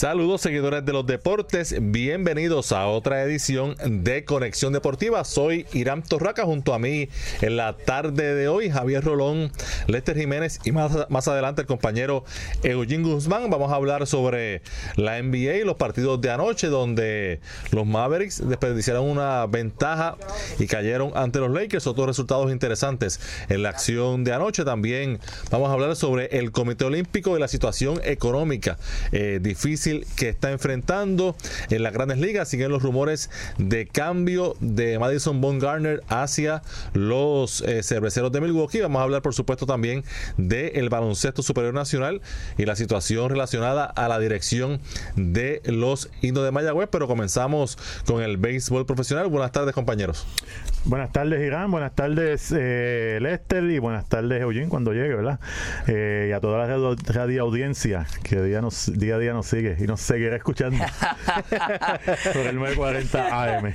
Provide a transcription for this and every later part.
Saludos seguidores de los deportes, bienvenidos a otra edición de Conexión Deportiva. Soy Irán Torraca junto a mí en la tarde de hoy, Javier Rolón, Lester Jiménez y más, más adelante el compañero Eugene Guzmán. Vamos a hablar sobre la NBA y los partidos de anoche donde los Mavericks desperdiciaron una ventaja y cayeron ante los Lakers. Otros resultados interesantes en la acción de anoche. También vamos a hablar sobre el Comité Olímpico y la situación económica eh, difícil que está enfrentando en las grandes ligas. Siguen los rumores de cambio de Madison Bumgarner hacia los eh, cerveceros de Milwaukee. Vamos a hablar, por supuesto, también del baloncesto superior nacional y la situación relacionada a la dirección de los indios de Mayagüez. Pero comenzamos con el béisbol profesional. Buenas tardes, compañeros. Buenas tardes, Irán. Buenas tardes, eh, Lester. Y buenas tardes, Eugene, cuando llegue, ¿verdad? Eh, y a toda la radio audiencia que día, día a día nos sigue y nos seguirá escuchando por el 940 AM.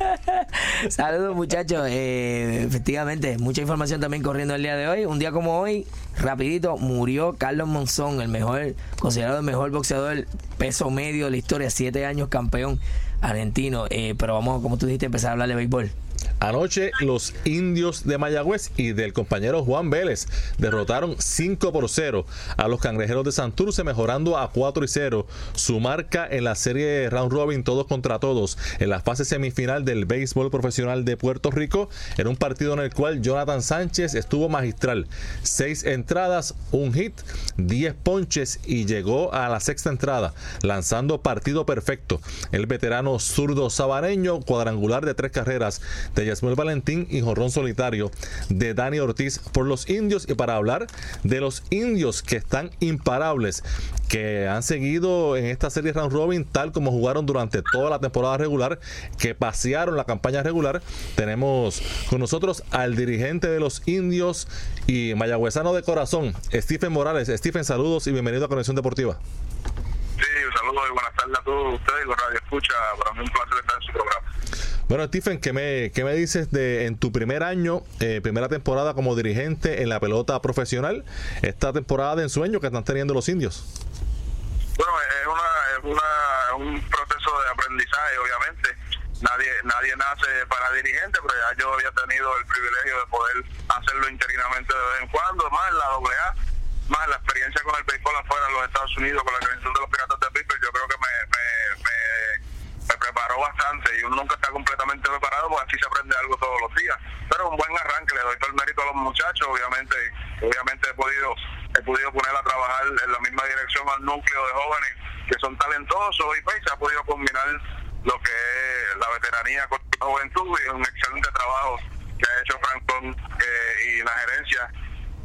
Saludos, muchachos. Eh, efectivamente, mucha información también corriendo el día de hoy. Un día como hoy, rapidito, murió Carlos Monzón, el mejor, considerado el mejor boxeador peso medio de la historia, siete años campeón argentino. pero vamos, como tú dijiste, empezar a hablar de béisbol. Anoche los indios de Mayagüez y del compañero Juan Vélez derrotaron 5 por 0 a los cangrejeros de Santurce mejorando a 4 y 0 su marca en la serie round robin todos contra todos en la fase semifinal del béisbol profesional de Puerto Rico en un partido en el cual Jonathan Sánchez estuvo magistral. 6 entradas, un hit 10 ponches y llegó a la sexta entrada lanzando partido perfecto. El veterano zurdo sabareño cuadrangular de tres carreras de Yasmuel Valentín y Jorrón Solitario de Dani Ortiz por los indios y para hablar de los indios que están imparables que han seguido en esta serie round robin tal como jugaron durante toda la temporada regular, que pasearon la campaña regular. Tenemos con nosotros al dirigente de los indios y mayagüezano de corazón, Stephen Morales. Stephen, saludos y bienvenido a Conexión Deportiva. Sí, un saludo y buenas tardes a todos ustedes, los Radio Escucha. Para mí un placer estar en su programa. Bueno, Stephen, ¿qué me, qué me dices de en tu primer año, eh, primera temporada como dirigente en la pelota profesional, esta temporada de ensueño que están teniendo los indios? Bueno, es, una, es una, un proceso de aprendizaje, obviamente. Nadie nadie nace para dirigente, pero ya yo había tenido el privilegio de poder hacerlo interinamente de vez en cuando, más en la AA, más la experiencia con el béisbol afuera en los Estados Unidos, con la creación de los Piratas de Pittsburgh, yo creo que me, me, preparó bastante y uno nunca está completamente preparado porque así se aprende algo todos los días. Pero un buen arranque le doy todo el mérito a los muchachos obviamente obviamente he podido he podido poner a trabajar en la misma dirección al núcleo de jóvenes que son talentosos y pues se ha podido combinar lo que es la veteranía con la juventud y un excelente trabajo que ha hecho Franklin eh, y la gerencia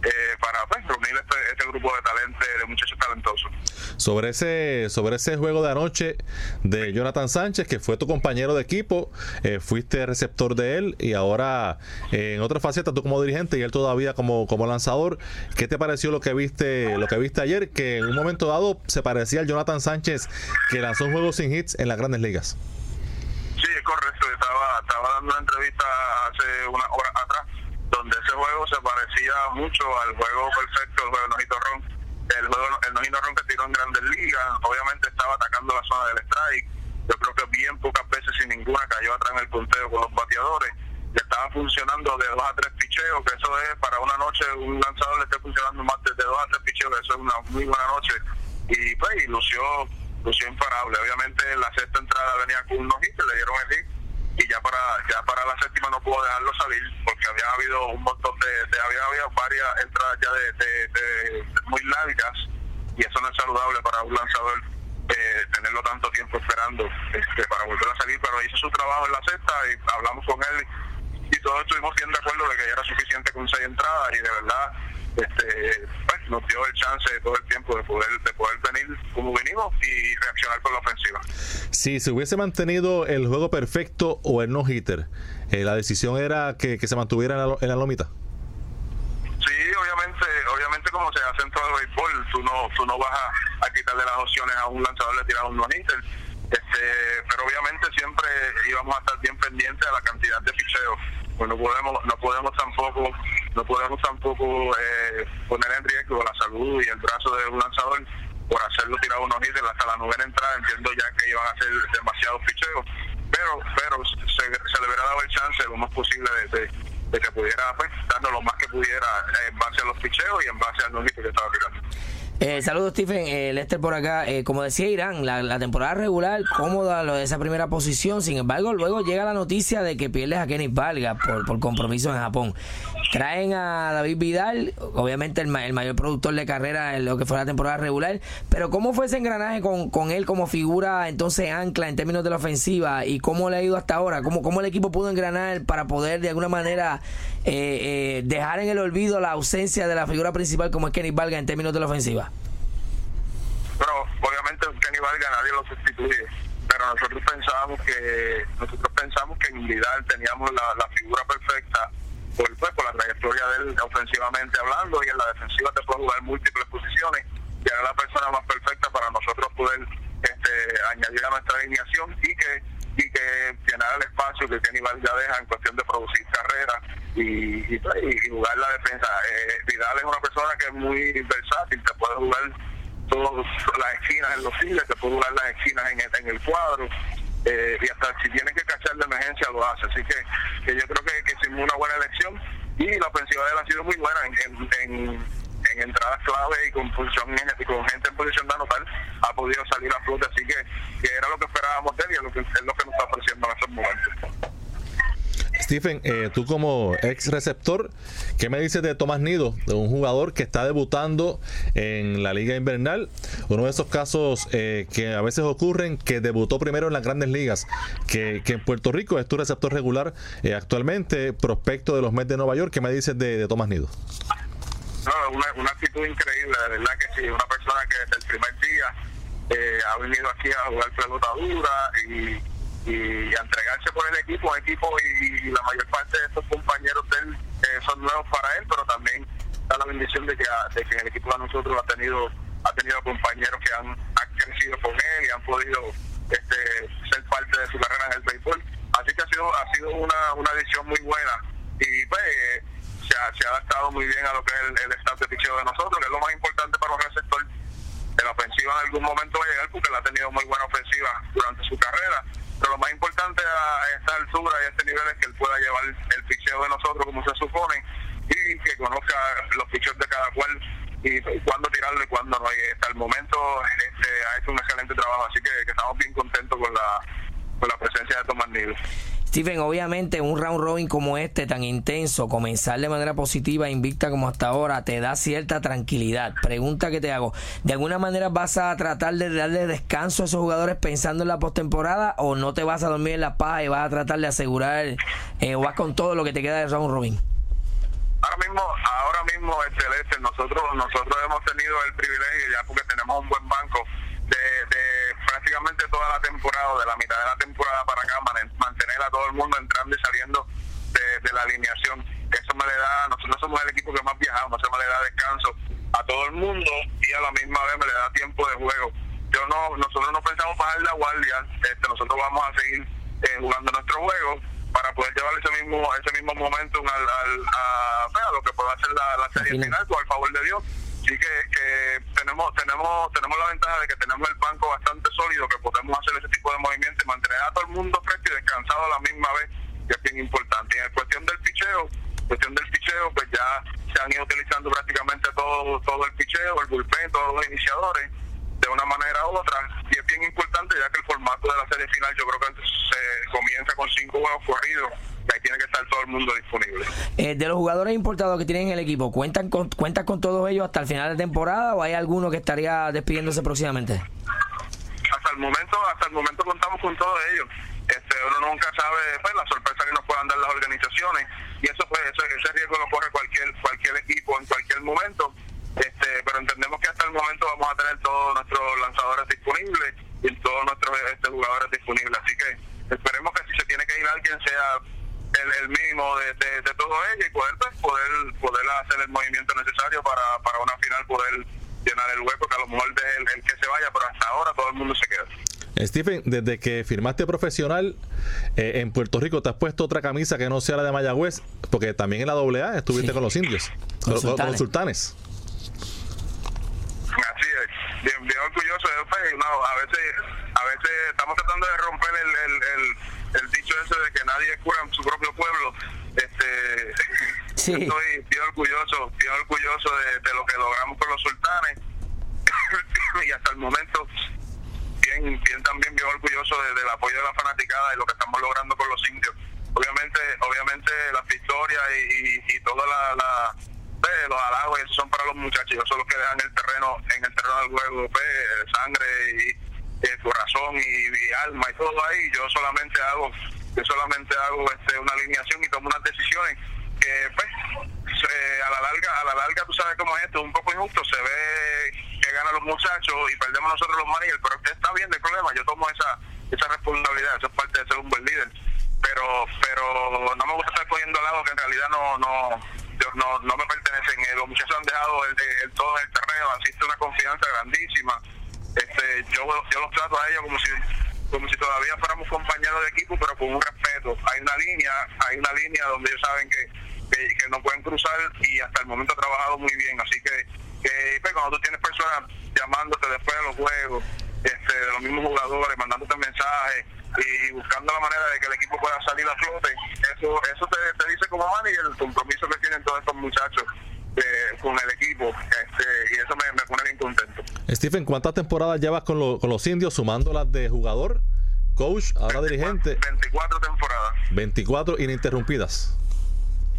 eh, para pues, reunir este, este, grupo de talentos, de muchachos talentosos. Sobre ese, sobre ese juego de anoche de Jonathan Sánchez, que fue tu compañero de equipo, eh, fuiste receptor de él y ahora eh, en otra faceta tú como dirigente y él todavía como, como lanzador. ¿Qué te pareció lo que viste, lo que viste ayer? Que en un momento dado se parecía al Jonathan Sánchez que lanzó un juego sin hits en las grandes ligas. Sí, es correcto. Estaba, estaba dando una entrevista hace una hora atrás donde ese juego se parecía mucho al juego perfecto, el juego Nojito Ron, el juego el Nojito Ron que tiró en Grandes Ligas, obviamente estaba atacando la zona del strike, yo creo que bien pocas veces sin ninguna cayó atrás en el punteo con los bateadores, le estaba funcionando de dos a tres picheos, que eso es para una noche, un lanzador le esté funcionando más de dos a tres picheos, eso es una muy buena noche, y pues y lució, lució imparable, obviamente en la sexta entrada venía con unos hits, le dieron el hit, y ya para ya para la séptima no pudo dejarlo salir porque había habido un montón de, había habido varias entradas ya de, muy largas y eso no es saludable para un lanzador eh, tenerlo tanto tiempo esperando este, para volver a salir pero hizo su trabajo en la sexta y hablamos con él y todos estuvimos bien de acuerdo de que ya era suficiente con seis entradas y de verdad este, pues, nos dio el chance de todo el tiempo de poder, de poder venir como venimos y reaccionar con la ofensiva. Si se hubiese mantenido el juego perfecto o el no-hitter, eh, la decisión era que, que se mantuviera en la, en la, lomita. Sí, obviamente, obviamente como se hace en todo el béisbol, tú no, tú no vas a, quitarle las opciones a un lanzador de tirar un no este, pero obviamente siempre íbamos a estar bien pendientes a la cantidad de picheos. Pues no podemos, no podemos tampoco, no podemos tampoco eh, poner en riesgo la salud y el brazo de un lanzador por hacerlo tirar unos hits hasta la novena entrada. Entiendo ya que iban a ser demasiados picheos, pero, pero se, le hubiera dado el chance lo más posible de, de, que pudiera pues, darnos lo más que pudiera en base a los picheos y en base al no que estaba tirando. Eh, saludos, Stephen. Eh, Lester por acá. Eh, como decía Irán, la, temporada regular cómoda esa primera posición. Sin embargo, luego llega la noticia de que pierdes a Kenny Valga por, compromiso en Japón. Traen a David Vidal, obviamente el, mayor productor de carrera en lo que fue la temporada regular. Pero, ¿cómo fue ese engranaje con, él como figura, entonces ancla en términos de la ofensiva? ¿Y cómo le ha ido hasta ahora? ¿Cómo, cómo el equipo pudo engranar para poder de alguna manera eh, dejar en el olvido la ausencia de la figura principal como es Kenny Valga en términos de la ofensiva? Pero obviamente Kenny Valga nadie lo sustituye. Pero nosotros pensábamos que nosotros pensamos que en Vidal teníamos la, figura perfecta por, pues, por la trayectoria de él ofensivamente hablando y en la defensiva te puede jugar múltiples posiciones y era la persona más perfecta para nosotros poder este, añadir a nuestra alineación y que y que llenar el espacio que Kenny Valga deja en cuestión de producir carrera y, pues, jugar la defensa. Eh, Vidal es una persona que es muy versátil, te puede jugar las esquinas en los files, te puede jugar las esquinas en el, en el cuadro. Eh, y hasta si tiene que cachar de emergencia lo hace. Así que, que yo creo que, que hicimos una buena elección y la ofensiva de él ha sido muy buena en, en, entradas clave y con posición con gente en posición de anotar ha podido salir a flote. Así que, que era lo que esperábamos de él y es lo que, es lo que nos está ofreciendo en estos momentos. Stephen, eh, tú como ex receptor, ¿qué me dices de Tomás Nido, de un jugador que está debutando en la liga invernal? Uno de esos casos eh, que a veces ocurren, que debutó primero en las grandes ligas, que, en Puerto Rico es tu receptor regular eh, actualmente, prospecto de los Mets de Nueva York. ¿Qué me dices de, Tomás Nido? No, una, una, actitud increíble, de verdad que sí, una persona que desde el primer día ha venido aquí a jugar pelota dura y a entregarse por el equipo, equipo y, la mayor parte de estos compañeros eh, son nuevos para él, pero también da la bendición de que, de que el equipo de nosotros ha tenido ha tenido compañeros que han, crecido con él y han podido este, ser parte de su carrera en el béisbol. Así que ha sido ha sido una, una edición muy buena y pues se ha, se ha adaptado muy bien a lo que es el, el staff de picheo de nosotros, que es lo más importante para un receptor. En la ofensiva en algún momento va a llegar porque él ha tenido muy buena ofensiva durante su carrera pero lo más importante a esta altura y a este nivel es que él pueda llevar el ficheo de nosotros como se supone y que conozca los ficheos de cada cual y, cuándo tirarlo y cuándo no. Y hasta el momento este, ha hecho un excelente trabajo, así que, estamos bien contentos con la, con la presencia de Tomás Nido. Stephen, obviamente un round robin como este, tan intenso, comenzar de manera positiva, invicta como hasta ahora, te da cierta tranquilidad. Pregunta que te hago, ¿de alguna manera vas a tratar de darle descanso a esos jugadores pensando en la postemporada o no te vas a dormir en la paz y vas a tratar de asegurar eh, o vas con todo lo que te queda de round robin? Ahora mismo, ahora mismo, excelente. Nosotros, nosotros hemos tenido el privilegio ya porque tenemos un buen banco de, prácticamente toda la temporada, de la mitad de la temporada para acá, mantener a todo el mundo entrando y saliendo de, la alineación. Eso me le da, nosotros somos el equipo que más viajamos, eso me le da descanso a todo el mundo y a la misma vez me le da tiempo de juego. Yo no, nosotros no pensamos bajar la guardia, este, nosotros vamos a seguir eh, jugando nuestro juego para poder llevar ese mismo ese mismo momento al, a, lo que pueda ser la, la serie final, por el favor de Dios Así que, tenemos tenemos tenemos la ventaja de que tenemos el banco bastante sólido, que podemos hacer ese tipo de movimientos y mantener a todo el mundo fresco y descansado a la misma vez, que es bien importante. Y en cuestión del picheo, cuestión del picheo, pues ya se han ido utilizando prácticamente todo todo el picheo, el bullpen, todos los iniciadores de una manera u otra y es bien importante ya que el formato de la serie final yo creo que se comienza con cinco juegos corridos ahí tiene que estar todo el mundo disponible. Eh, de los jugadores importados que tienen en el equipo, ¿cuentan con, ¿cuentas con todos ellos hasta el final de temporada o hay alguno que estaría despidiéndose próximamente? Hasta el momento, hasta el momento contamos con todos ellos. Este, uno nunca sabe pues, la sorpresa que nos puedan dar las organizaciones y eso pues ese riesgo lo corre cualquier cualquier equipo en cualquier momento este pero entendemos que hasta el momento vamos a tener todos nuestros lanzadores disponibles y todos nuestros este, jugadores disponibles así que esperemos que si se tiene que ir alguien sea el, el mínimo de, de, todo ello y poder, pues, poder, poder hacer el movimiento necesario para, para una final poder llenar el hueco, que a lo mejor es el, el que se vaya, pero hasta ahora todo el mundo se queda. Stephen, desde que firmaste profesional eh, en Puerto Rico, ¿te has puesto otra camisa que no sea la de Mayagüez? Porque también en la AA estuviste con los indios, con, los sultanes. Así es, bien, bien orgulloso de fe. No, a veces a veces estamos tratando de romper el, el, el, dicho ese de que nadie cura en su propio pueblo. Este, Estoy bien orgulloso, bien orgulloso de, de lo que logramos con los sultanes y hasta el momento bien, bien también bien orgulloso del apoyo de la fanaticada y lo que estamos logrando con los indios. Obviamente, obviamente las victorias y, y, toda la, la pues, los halagos son para los muchachos, ellos son los que dejan el terreno, en el terreno del juego, pues, sangre y eh, corazón y, alma y todo ahí. Yo solamente hago, yo solamente hago este, una alineación y tomo unas decisiones que pues eh, a la larga, a la larga tú sabes cómo es esto, un poco injusto, se ve que ganan los muchachos y perdemos nosotros los managers, pero está bien el problema, yo tomo esa esa responsabilidad, eso es parte de ser un buen líder. Pero pero no me gusta estar cogiendo lado que en realidad no no no, no me pertenecen. Eh, los muchachos han dejado el, el, todo el terreno, existe una confianza grandísima. Este, yo, yo los trato a ellos como si como si todavía fuéramos compañeros de equipo, pero con un respeto. Hay una línea, hay una línea donde ellos saben que, que, que no pueden cruzar y hasta el momento ha trabajado muy bien. Así que que pues, cuando tú tienes personas llamándote después de los juegos, este, de los mismos jugadores, mandándote mensajes y buscando la manera de que el equipo pueda salir a flote, eso eso te, dice como manager el compromiso que tienen todos estos muchachos eh, con el equipo este, y eso me, me, pone bien contento. Stephen, ¿cuántas temporadas llevas con, lo, con los indios sumando las de jugador, coach, ahora dirigente? 24 temporadas. 24 ininterrumpidas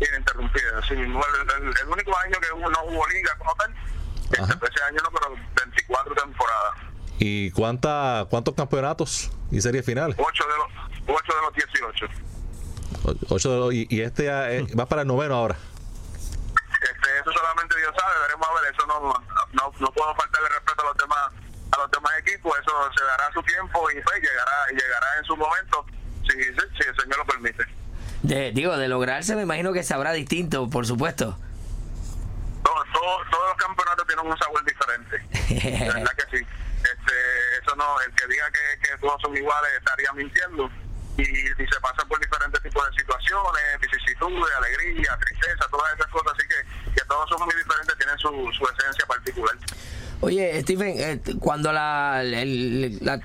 ininterrumpida. Así mismo, el, el, único año que no hubo liga como tal, este, ese año no, pero 24 temporadas. ¿Y cuánta, cuántos campeonatos y series finales? 8 de los, 8 de los 18. 8 de los, y, y este eh, va para el noveno ahora. Este, eso solamente Dios sabe, veremos a ver, eso no, no, no puedo faltarle respeto a los demás a los demás equipos, eso se dará a su tiempo y pues llegará, llegará en su momento, si, si el Señor lo permite. De, digo, de lograrse me imagino que sabrá distinto, por supuesto. Todos, todos, los campeonatos tienen un sabor diferente. La verdad que sí. Este, eso no, el que diga que, que todos son iguales estaría mintiendo. Y, y, se pasan por diferentes tipos de situaciones, vicisitudes, alegría, tristeza, todas esas cosas. Así que, que todos son muy diferentes, tienen su, su esencia particular. Oye, Stephen, eh, cuando la,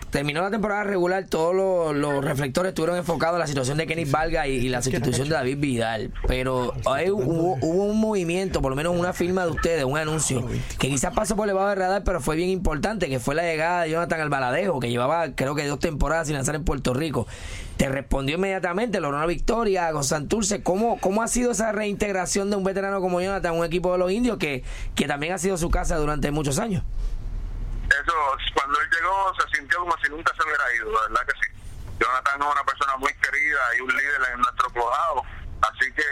terminó la temporada regular, todos los, reflectores estuvieron enfocados en la situación de Kenny Valga y, la sustitución de David Vidal. Pero hay, hubo, un movimiento, por lo menos una firma de ustedes, un anuncio, que quizás pasó por debajo del radar, pero fue bien importante, que fue la llegada de Jonathan Albaladejo, que llevaba creo que dos temporadas sin lanzar en Puerto Rico te respondió inmediatamente, logró una victoria con Santurce. ¿Cómo, ¿Cómo ha sido esa reintegración de un veterano como Jonathan, un equipo de los indios que, que también ha sido su casa durante muchos años? Eso, cuando él llegó se sintió como si nunca se hubiera ido, la verdad que sí. Jonathan es una persona muy querida y un líder en nuestro poblado, así que,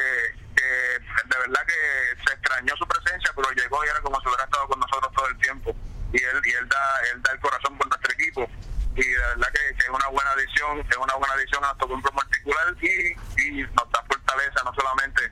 que de verdad que se extrañó su presencia, pero llegó y era como si hubiera estado con nosotros todo el tiempo. Y él, y él, da, él da el corazón por nuestro equipo y de verdad que, es una buena adición, es una buena adición a nuestro grupo particular y, y nos da fortaleza no solamente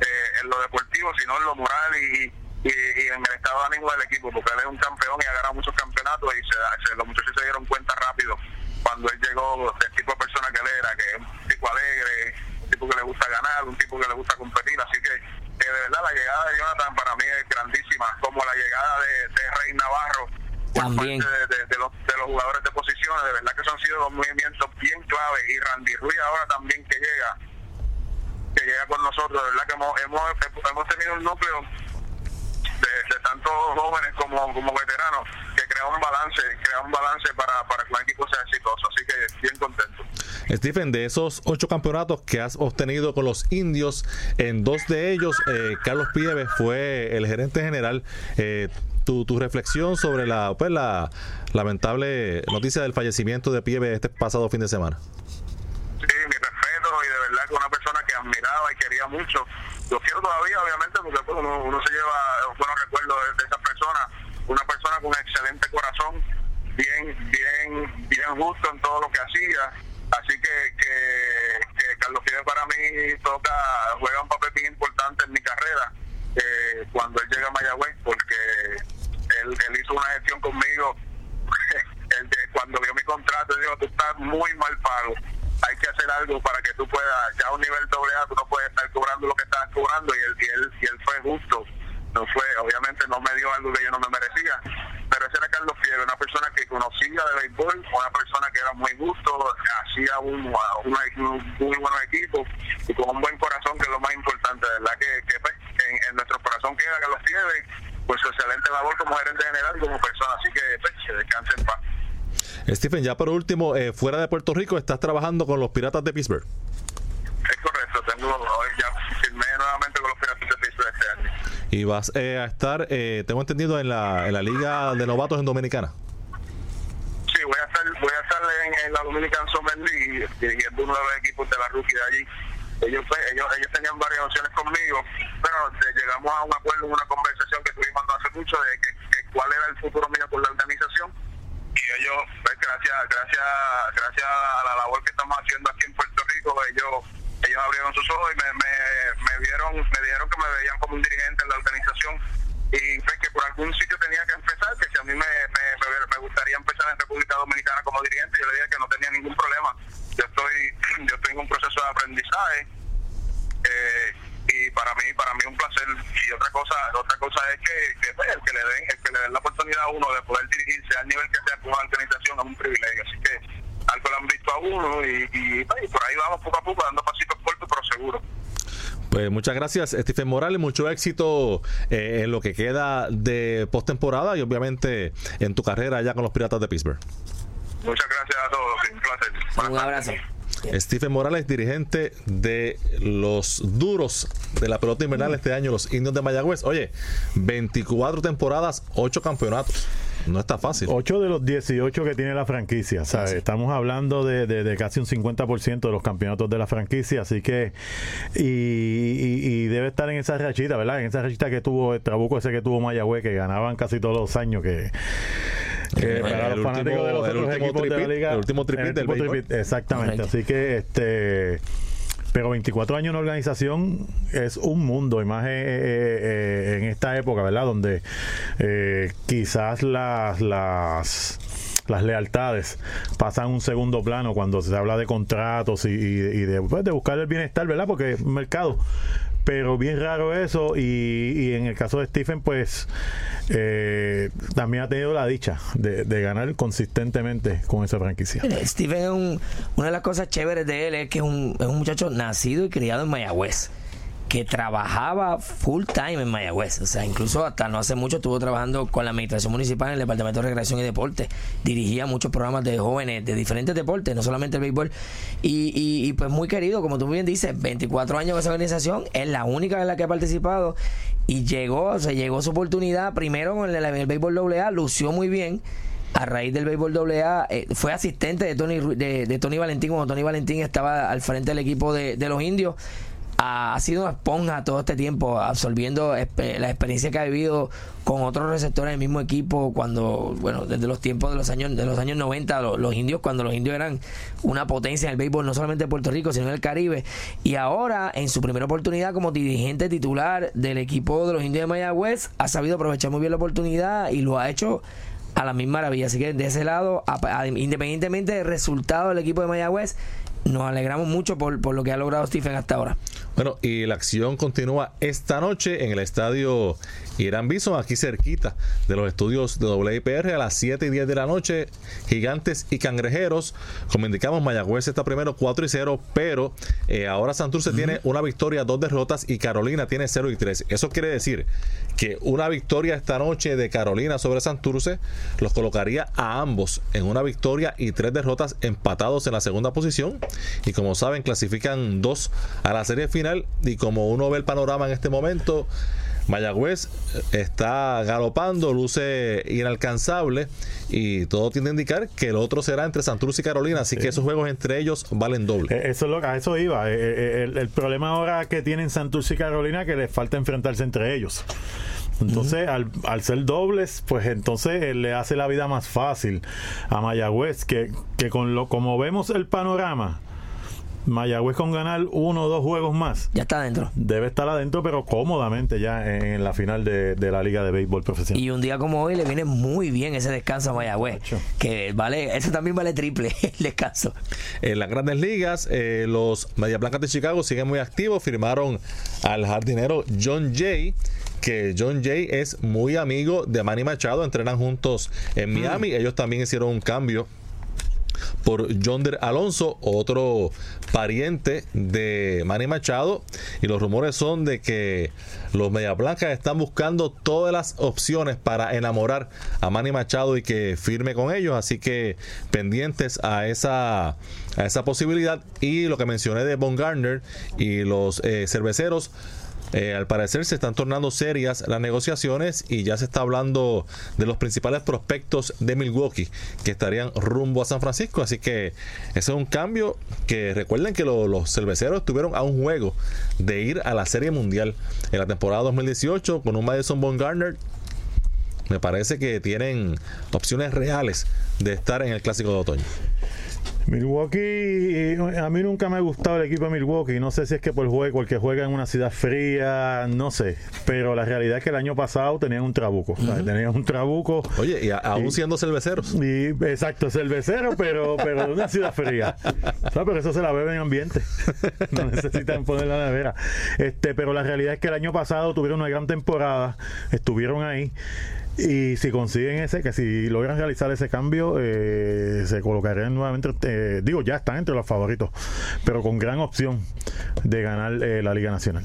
eh, en lo deportivo, sino en lo moral y, y, en el estado de ánimo del equipo, porque él es un campeón y ha muchos campeonatos y se, los muchachos se dieron cuenta rápido cuando él llegó del tipo de persona que él era, que es un tipo alegre, un tipo que le gusta ganar, un tipo que le gusta competir, así que de verdad la llegada de Jonathan para mí es grandísima, como la llegada de, de Rey Navarro también de, los, de los jugadores de posiciones, de verdad que son sido dos movimientos bien claves y Randy Ruiz ahora también que llega, que llega con nosotros, de verdad que hemos, hemos, hemos tenido un núcleo de, de tantos jóvenes como, como veteranos que crea un balance, crea un balance para, para que el equipo sea exitoso, así que bien contento. Stephen, de esos ocho campeonatos que has obtenido con los indios, en dos de ellos, eh, Carlos Pieves fue el gerente general. Eh, tu, tu reflexión sobre la, pues, la lamentable noticia del fallecimiento de Pieve este pasado fin de semana. Sí, mi respeto y de verdad que una persona que admiraba y quería mucho. Lo quiero todavía, obviamente, porque pues, uno, se lleva buenos recuerdos de, esa persona. Una persona con excelente corazón, bien, bien, bien justo en todo lo que hacía. Así que, que, Carlos Fiebre para mí toca, juega un papel bien importante en mi carrera eh, cuando él llega a Mayagüez, porque él, hizo una gestión conmigo. cuando vio mi contrato, dijo: Tú estás muy mal pago. Hay que hacer algo para que tú puedas, ya a un nivel doble A, tú no puedes estar cobrando lo que estás cobrando. Y él, y él, y él fue justo. No fue, obviamente no me dio algo que yo no me merecía pero ese era Carlos Fiebre, una persona que conocía de béisbol, una persona que era muy justo, hacía un, muy buenos equipos y con un buen corazón, que es lo más importante, ¿verdad? Que, que pues, en, nuestro corazón queda Carlos Fiebre, pues su excelente labor como gerente general y como persona, así que pues, se descanse en paz. Stephen, ya por último, eh, fuera de Puerto Rico, estás trabajando con los Piratas de Pittsburgh. Es correcto, tengo, ya firmé nuevamente con los Piratas de Pittsburgh este año. Y vas eh, a estar, eh, tengo entendido, en la, en la Liga de Novatos en Dominicana. Sí, voy a estar, voy a estar en, la Dominican Summer League dirigiendo uno de los equipos de la rookie de allí. Ellos, ellos, ellos tenían varias opciones conmigo, pero llegamos a un acuerdo, una conversación que tuvimos hace mucho de que, cuál era el futuro mío con la organización. Y ellos, pues, gracias, gracias, gracias a la labor que estamos haciendo aquí en Puerto Rico, ellos ellos abrieron sus ojos y me, me, vieron, me dijeron que me veían como un dirigente en la organización y pues que por algún sitio tenía que empezar, que si a mí me, me, gustaría empezar en República Dominicana como dirigente, yo le dije que no tenía ningún problema. Yo estoy, yo tengo un proceso de aprendizaje eh, y para mí, para mí un placer. Y otra cosa, otra cosa es que, pues, el que le den, el que le den la oportunidad a uno de poder dirigirse al nivel que sea con una organización es un privilegio. Así que algo le han visto a uno y, y, pues, por ahí vamos poco a poco dando pasitos cortos pero seguro. Pues muchas gracias, Stephen Morales. Mucho éxito eh, en lo que queda de postemporada y obviamente en tu carrera allá con los Piratas de Pittsburgh. Muchas gracias a todos. Un placer. Un abrazo. Stephen Morales, dirigente de los duros de la pelota invernal este año, los indios de Mayagüez. Oye, 24 temporadas, 8 campeonatos. No está fácil. 8 de los 18 que tiene la franquicia. ¿sabes? Estamos hablando de, de, casi un 50% de los campeonatos de la franquicia. Así que. Y, debe estar en esa rachita, ¿verdad? En esa rachita que tuvo el trabuco ese que tuvo Mayagüez, que ganaban casi todos los años. Que, para los fanáticos de los otros equipos de la liga. El último tripit del Exactamente. Así que. este pero 24 años en organización es un mundo, y más eh, eh, eh, en esta época, ¿verdad? Donde quizás las, las lealtades pasan a un segundo plano cuando se habla de contratos y, de, pues, de, buscar el bienestar, ¿verdad? Porque mercado pero bien raro eso y, en el caso de Stephen pues eh, también ha tenido la dicha de, ganar consistentemente con esa franquicia. Stephen una de las cosas chéveres de él es que es un, es un muchacho nacido y criado en Mayagüez que trabajaba full time en Mayagüez. O sea, incluso hasta no hace mucho estuvo trabajando con la administración municipal en el Departamento de Recreación y Deporte. Dirigía muchos programas de jóvenes de diferentes deportes, no solamente el béisbol. Y, pues muy querido, como tú bien dices, 24 años con esa organización, es la única en la que ha participado. Y llegó, o sea, llegó su oportunidad primero con el, el béisbol AA, lució muy bien a raíz del béisbol AA, eh, fue asistente de Tony, de, Tony Valentín cuando Tony Valentín estaba al frente del equipo de, de los indios ha, sido una esponja todo este tiempo, absorbiendo la experiencia que ha vivido con otros receptores del mismo equipo cuando, bueno, desde los tiempos de los años de los años 90, los, indios, cuando los indios eran una potencia en el béisbol, no solamente en Puerto Rico, sino en el Caribe. Y ahora, en su primera oportunidad como dirigente titular del equipo de los indios de Mayagüez, ha sabido aprovechar muy bien la oportunidad y lo ha hecho a la misma maravilla. Así que de ese lado, independientemente del resultado del equipo de Mayagüez, nos alegramos mucho por, por, lo que ha logrado Stephen hasta ahora. Bueno, y la acción continúa esta noche en el estadio Irán Bison, aquí cerquita de los estudios de WIPR a las 7 y 10 de la noche. Gigantes y cangrejeros. Como indicamos, Mayagüez está primero 4 y 0, pero eh, ahora Santurce tiene una victoria, dos derrotas y Carolina tiene 0 y 3. Eso quiere decir que una victoria esta noche de Carolina sobre Santurce los colocaría a ambos en una victoria y tres derrotas empatados en la segunda posición. Y como saben, clasifican dos a la serie final. Y como uno ve el panorama en este momento, Mayagüez está galopando, luce inalcanzable y todo tiende a indicar que el otro será entre Santurce y Carolina, así que esos juegos entre ellos valen doble. Eh, eso es lo, a eso iba. Eh, eh, el, problema ahora que tienen Santurce y Carolina es que les falta enfrentarse entre ellos. Entonces, al, al, ser dobles, pues entonces le hace la vida más fácil a Mayagüez, que, que con lo como vemos el panorama, Mayagüez con ganar uno o dos juegos más. Ya está adentro. Debe estar adentro, pero cómodamente ya en la final de, la Liga de Béisbol Profesional. Y un día como hoy le viene muy bien ese descanso a Mayagüez. Que vale, eso también vale triple el descanso. En las grandes ligas, eh, los Media Blancas de Chicago siguen muy activos. Firmaron al jardinero John Jay que John Jay es muy amigo de Manny Machado, entrenan juntos en mm. Miami. Ellos también hicieron un cambio por Yonder Alonso, otro pariente de Manny Machado. Y los rumores son de que los Media Blancas están buscando todas las opciones para enamorar a Manny Machado y que firme con ellos. Así que pendientes a esa, a esa posibilidad. Y lo que mencioné de Von Garner y los eh, cerveceros eh, al parecer se están tornando serias las negociaciones y ya se está hablando de los principales prospectos de Milwaukee que estarían rumbo a San Francisco. Así que ese es un cambio que recuerden que los cerveceros estuvieron a un juego de ir a la Serie Mundial en la temporada 2018 con un Madison Garner Me parece que tienen opciones reales de estar en el Clásico de Otoño. Milwaukee, eh, a mí nunca me ha gustado el equipo de Milwaukee. No sé si es que por juego, porque juega en una ciudad fría, no sé. Pero la realidad es que el año pasado tenían un trabuco. Tenían un trabuco. Oye, y aún siendo cerveceros. Y, exacto, cervecero, pero, pero de una ciudad fría. Pero eso se la bebe en ambiente. No necesitan poner la nevera. Este, pero la realidad es que el año pasado tuvieron una gran temporada. Estuvieron ahí. Y si consiguen ese, que si logran realizar ese cambio, eh, se colocarían nuevamente, eh, digo, ya están entre los favoritos, pero con gran opción de ganar eh, la Liga Nacional.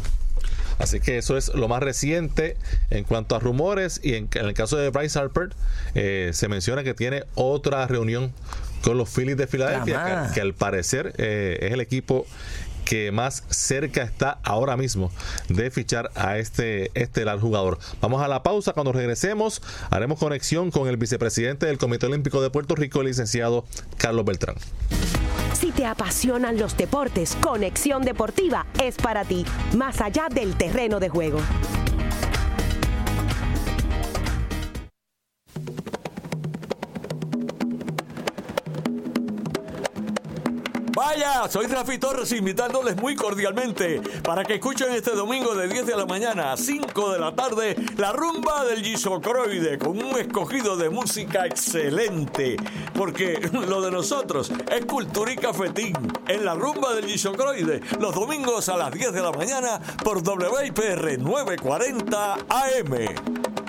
Así que eso es lo más reciente en cuanto a rumores. Y en, el caso de Bryce Harper, se menciona que tiene otra reunión con los Phillies de Filadelfia, que, al parecer es el equipo que más cerca está ahora mismo de fichar a este estelar jugador. Vamos a la pausa. Cuando regresemos, haremos conexión con el vicepresidente del Comité Olímpico de Puerto Rico, el licenciado Carlos Beltrán. Si te apasionan los deportes, Conexión Deportiva es para ti, más allá del terreno de juego. Vaya, soy Rafi Torres invitándoles muy cordialmente para que escuchen este domingo de 10 de la mañana a 5 de la tarde la rumba del Gisocroide con un escogido de música excelente. Porque lo de nosotros es cultura y cafetín en la rumba del Gisocroide los domingos a las 10 de la mañana por WIPR 940 AM.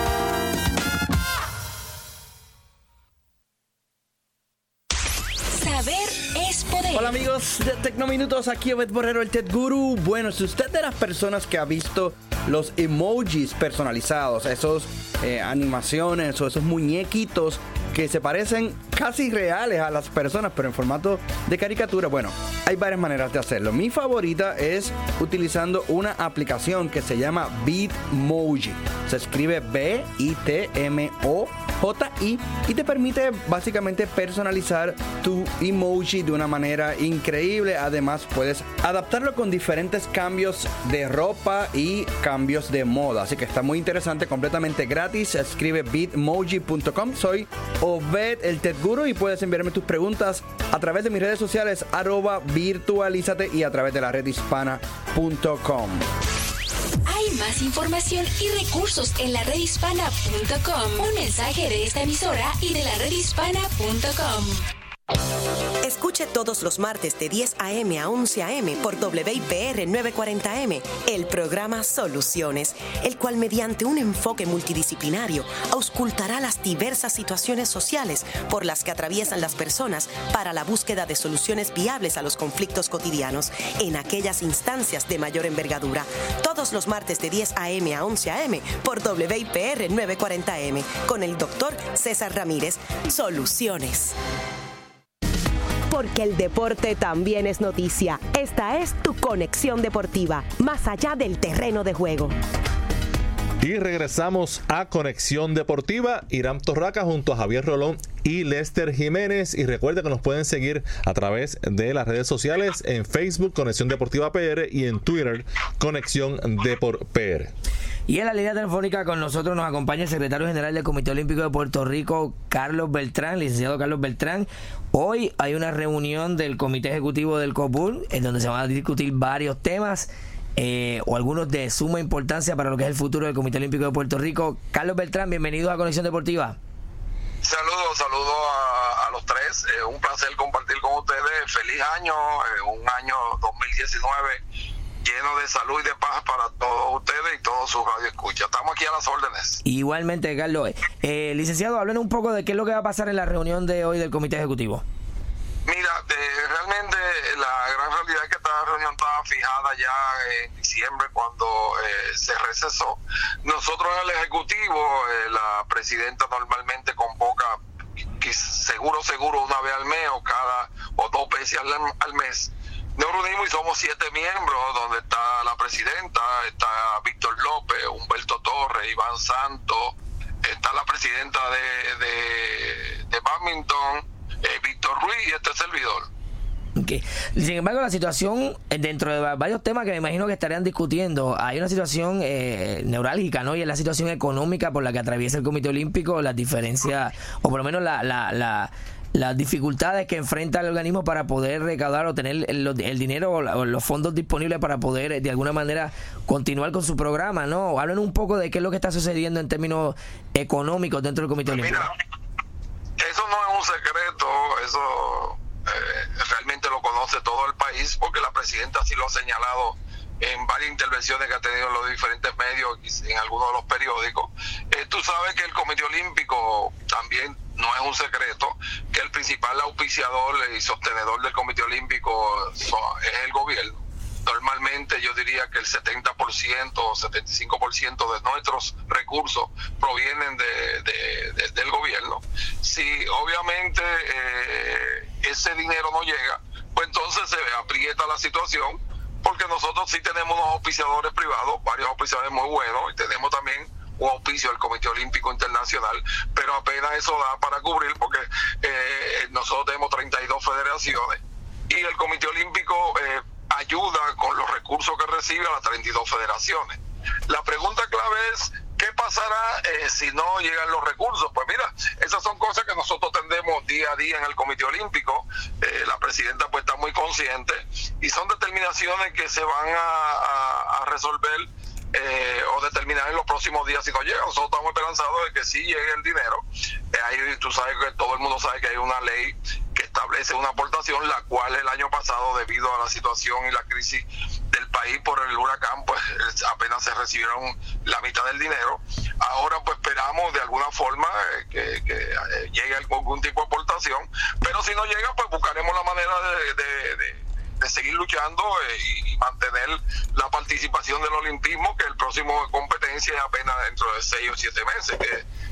amigos de Tecnominutos, aquí Obed Borrero, el Ted Guru. Bueno, si usted de las personas que ha visto los emojis personalizados, esos eh, animaciones o esos muñequitos que se parecen casi reales a las personas, pero en formato de caricatura. Bueno, hay varias maneras de hacerlo. Mi favorita es utilizando una aplicación que se llama Bitmoji. Se escribe B-I-T-M-O-J-I y te permite básicamente personalizar tu emoji de una manera increíble. Además, puedes adaptarlo con diferentes cambios de ropa y cambios de moda. Así que está muy interesante, completamente gratis. Escribe bitmoji.com. Soy Obed el Ted Guru y puedes enviarme tus preguntas a través de mis redes sociales arroba virtualízate y a través de la red hispana.com. Hay más información y recursos en la redhispana.com. Un mensaje de esta emisora y de la redhispana.com. Escuche todos los martes de 10 a.m. a 11 a.m. por WIPR 940M el programa Soluciones, el cual mediante un enfoque multidisciplinario auscultará las diversas situaciones sociales por las que atraviesan las personas para la búsqueda de soluciones viables a los conflictos cotidianos en aquellas instancias de mayor envergadura. Todos los martes de 10 a.m. a 11 a.m. por WIPR 940M con el doctor César Ramírez. Soluciones porque el deporte también es noticia. Esta es tu conexión deportiva, más allá del terreno de juego. Y regresamos a Conexión Deportiva, Irán Torraca junto a Javier Rolón y Lester Jiménez. Y recuerda que nos pueden seguir a través de las redes sociales en Facebook Conexión Deportiva PR y en Twitter Conexión Deport PR. Y en la línea telefónica con nosotros nos acompaña el secretario general del Comité Olímpico de Puerto Rico, Carlos Beltrán, licenciado Carlos Beltrán. Hoy hay una reunión del Comité Ejecutivo del COPUR en donde se van a discutir varios temas. Eh, o algunos de suma importancia para lo que es el futuro del Comité Olímpico de Puerto Rico. Carlos Beltrán, bienvenido a Conexión Deportiva. Saludos, saludos a, los tres. Eh, un placer compartir con ustedes. Feliz año, eh, un año 2019 lleno de salud y de paz para todos ustedes y todos sus radioescuchas. Estamos aquí a las órdenes. Igualmente, Carlos. Eh, licenciado, hablen un poco de qué es lo que va a pasar en la reunión de hoy del Comité Ejecutivo. Mira, realmente la gran realidad es que esta reunión estaba fijada ya en diciembre cuando eh, se recesó. Nosotros en el Ejecutivo, eh, la presidenta normalmente convoca seguro, seguro una vez al mes o cada o dos veces al mes nos reunimos y somos siete miembros, donde está la presidenta, está Víctor López, Humberto Torres, Iván Santos, está la presidenta de, de, de badminton, eh, Víctor Ruiz y este servidor. Okay. Sin embargo, la situación, eh, dentro de varios temas que me imagino que estarían discutiendo, hay una situación eh, neurálgica, ¿no? Y es la situación económica por la que atraviesa el Comité Olímpico, las diferencias, o por lo menos la, la, la las dificultades que enfrenta el organismo para poder recaudar o tener el, dinero o, los fondos disponibles para poder eh, de alguna manera continuar con su programa, ¿no? Hablen un poco de qué es lo que está sucediendo en términos económicos dentro del Comité Olímpico. eso no es un secreto, eso eh, realmente lo conoce todo el país porque la presidenta sí lo ha señalado en varias intervenciones que ha tenido en los diferentes medios y en algunos de los periódicos. Eh, tú sabes que el Comité Olímpico también no es un secreto que el principal auspiciador y sostenedor del Comité Olímpico es el gobierno. Normalmente yo diría que el 70% o 75% de nuestros recursos provienen de, del gobierno. Si obviamente eh, ese dinero no llega, pues entonces se aprieta la situación porque nosotros sí tenemos unos auspiciadores privados, varios auspiciadores muy buenos, y tenemos también un auspicio del Comité Olímpico Internacional, pero apenas eso da para cubrir porque eh, nosotros tenemos 32 federaciones y el Comité Olímpico eh, ayuda con los recursos que recibe a las 32 federaciones. La pregunta clave es, ¿qué pasará eh, si no llegan los recursos? Pues mira, esas son cosas que nosotros tendemos día a día en el Comité Olímpico. la presidenta pues está muy consciente y son determinaciones que se van a resolver o determinar en los próximos días si no llega. Nosotros estamos esperanzados de que sí llegue el dinero. Eh, ahí tú sabes que todo el mundo sabe que hay una ley que establece una aportación, la cual el año pasado, debido a la situación y la crisis del país por el huracán, pues apenas se recibieron la mitad del dinero. Ahora pues esperamos de alguna forma eh, que, llegue algún tipo de aportación, pero si no llega, pues buscaremos la manera de de seguir luchando eh, y, mantener la participación del olimpismo, que el próximo competencia es apenas dentro de seis o siete meses,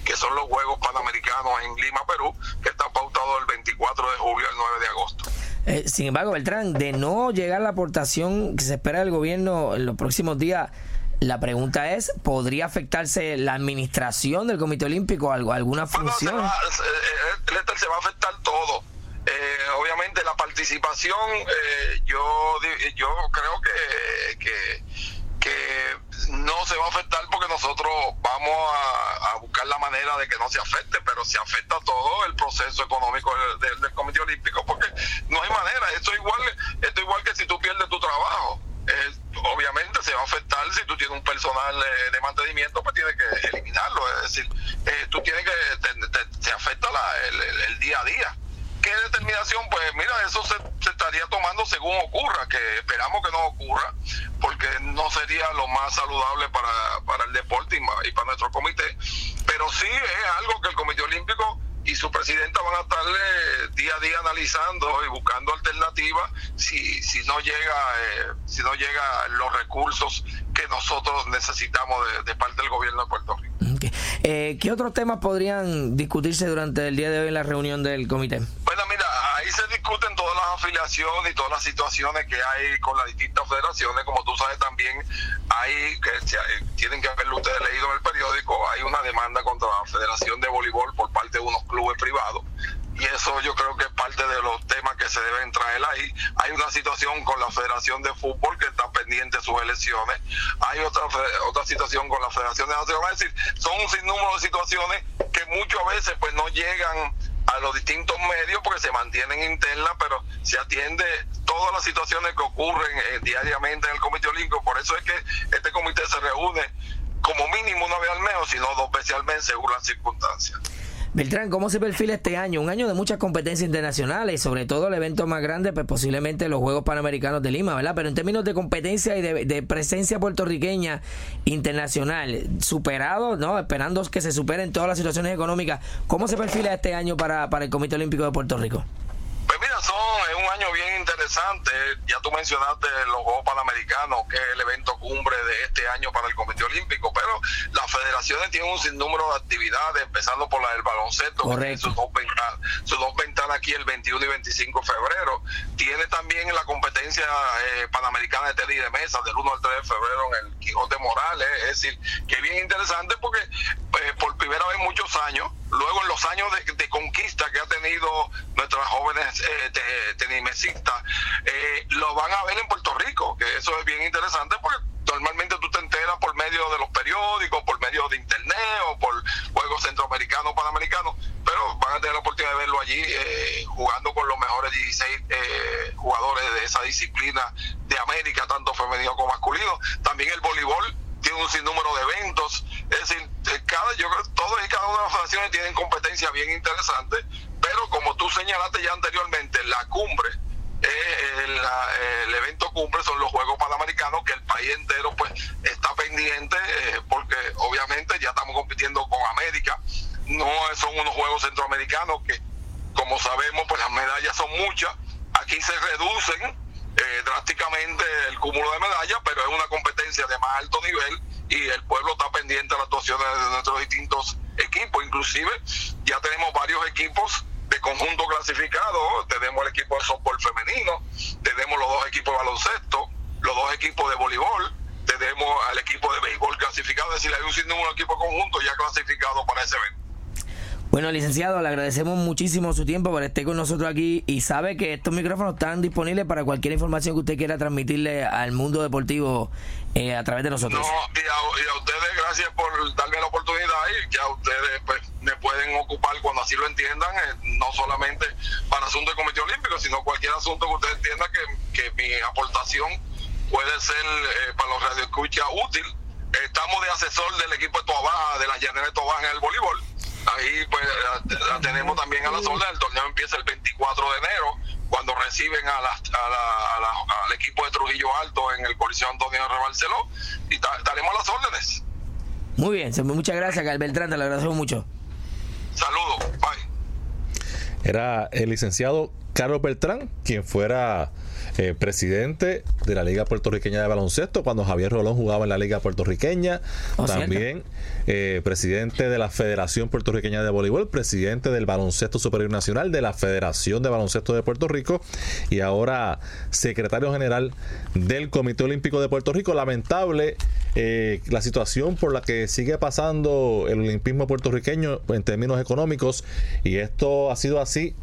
que, son los Juegos Panamericanos en Lima, Perú, que está pautado el 24 de julio al 9 de agosto. Eh, sin embargo, Beltrán, de no llegar la aportación que se espera del gobierno en los próximos días, la pregunta es, ¿podría afectarse la administración del Comité Olímpico, alguna función? se, va, eh, se va a afectar todo eh, obviamente la participación, eh, yo, yo creo que, que, no se va a afectar porque nosotros vamos a, buscar la manera de que no se afecte, pero se afecta todo el proceso económico del, Comité Olímpico porque no hay manera. Esto igual, esto igual que si tú pierdes tu trabajo. Eh, obviamente se va a afectar si tú tienes un personal de mantenimiento, pues tienes que eliminarlo. Es decir, tú tienes que, te, afecta el, día a día. ¿Qué determinación? Pues mira, eso se, estaría tomando según ocurra, que esperamos que no ocurra, porque no sería lo más saludable para, para el deporte y, para nuestro comité. Pero sí es algo que el Comité Olímpico y su presidenta van a estarle día a día analizando y buscando alternativas si, si no llega eh, si no llega los recursos que nosotros necesitamos de, parte del gobierno de Puerto Rico. Eh, ¿Qué otros temas podrían discutirse durante el día de hoy en la reunión del comité? Bueno, mira, ahí se discuten todas las afiliaciones y todas las situaciones que hay con las distintas federaciones. Como tú sabes también, hay que tienen que haberlo ustedes leído en el periódico, hay una demanda contra la Federación de Voleibol por parte de unos clubes privados y eso yo creo que es parte de los temas que se deben traer ahí. Hay una situación con la Federación de Fútbol que está pendiente de sus elecciones. Hay otra otra situación con la Federación de Nacional. Es decir, son un sinnúmero de situaciones que muchas veces pues no llegan a los distintos medios porque se mantienen internas, pero se atiende todas las situaciones que ocurren eh, diariamente en el Comité Olímpico. Por eso es que este comité se reúne como mínimo una vez al mes, o si dos veces al mes según las circunstancias. Beltrán, ¿cómo se perfila este año? Un año de muchas competencias internacionales sobre todo el evento más grande, pues posiblemente los Juegos Panamericanos de Lima, ¿verdad? Pero en términos de competencia y de, presencia puertorriqueña internacional, superado, ¿no? Esperando que se superen todas las situaciones económicas, ¿cómo se perfila este año para, para el Comité Olímpico de Puerto Rico? Pues mira, son, es un año bien interesante. Ya tú mencionaste los Juegos Panamericanos, que es el evento cumbre de este año para el Comité Olímpico, pero las federaciones tienen un sinnúmero de actividades, empezando por la del baloncesto, que sus dos, ventanas, sus dos ventanas aquí el 21 y 25 de febrero. Tiene también la competencia eh, panamericana de tenis de mesa del 1 al 3 de febrero en el Quijote Morales. Es decir, que es bien interesante porque eh, por primera vez en muchos años, luego en los años de, conquista tenimesistas, eh, lo van a ver en Puerto Rico, que eso es bien interesante porque normalmente tú te enteras por medio de los periódicos, por medio de internet o por juegos centroamericanos, panamericanos, pero van a tener la oportunidad de verlo allí eh, jugando con los mejores 16 eh, jugadores de esa disciplina de América, tanto femenino como masculino. También el voleibol tiene un sinnúmero de eventos, es decir, cada, yo creo todos y cada una de las federaciones tienen competencias bien interesantes, pero como tú señalaste ya anteriormente, la cumbre, eh, el, evento cumbre son los Juegos Panamericanos que el país entero pues está pendiente eh, porque obviamente ya estamos compitiendo con América, no son unos Juegos Centroamericanos que como sabemos pues las medallas son muchas, aquí se reducen eh, drásticamente el cúmulo de medallas, pero es una competencia de más alto nivel y el pueblo está pendiente de las actuaciones de nuestros distintos equipos. Inclusive ya tenemos varios equipos conjunto clasificados. Tenemos el equipo de softball femenino, tenemos los dos equipos de baloncesto, los dos equipos de voleibol, tenemos al equipo de béisbol clasificado. Es decir, hay un sinnúmero de equipos conjuntos ya clasificados para ese evento. Bueno, licenciado, le agradecemos muchísimo su tiempo por estar con nosotros aquí y sabe que estos micrófonos están disponibles para cualquier información que usted quiera transmitirle al mundo deportivo eh, a través de nosotros. No, y a, ustedes gracias por darme la oportunidad y ya ustedes pues me pueden ocupar cuando así lo entiendan, eh, no solamente para asuntos de Comité Olímpico, sino cualquier asunto que ustedes entiendan que, que mi aportación puede ser eh, para los radioescuchas útil. Estamos de asesor del equipo de Tobaja, de la llaneras de Tobaja en el voleibol ahí pues la, tenemos también a la sola. El torneo empieza el 24 de enero, cuando reciben a al equipo de Trujillo Alto en el Coliseo Antonio de Barceló y estaremos a las órdenes. Muy bien, muchas gracias, Gal Beltrán, te lo agradecemos mucho. Saludos, bye. Era el licenciado Carlos Beltrán, quien fuera eh, presidente de la Liga Puertorriqueña de Baloncesto cuando Javier Rolón jugaba en la Liga Puertorriqueña. Oh, también eh, presidente de la Federación Puertorriqueña de Voleibol, presidente del Baloncesto Superior Nacional de la Federación de Baloncesto de Puerto Rico y ahora secretario general del Comité Olímpico de Puerto Rico. Lamentable eh, la situación por la que sigue pasando el olimpismo puertorriqueño en términos económicos y esto ha sido así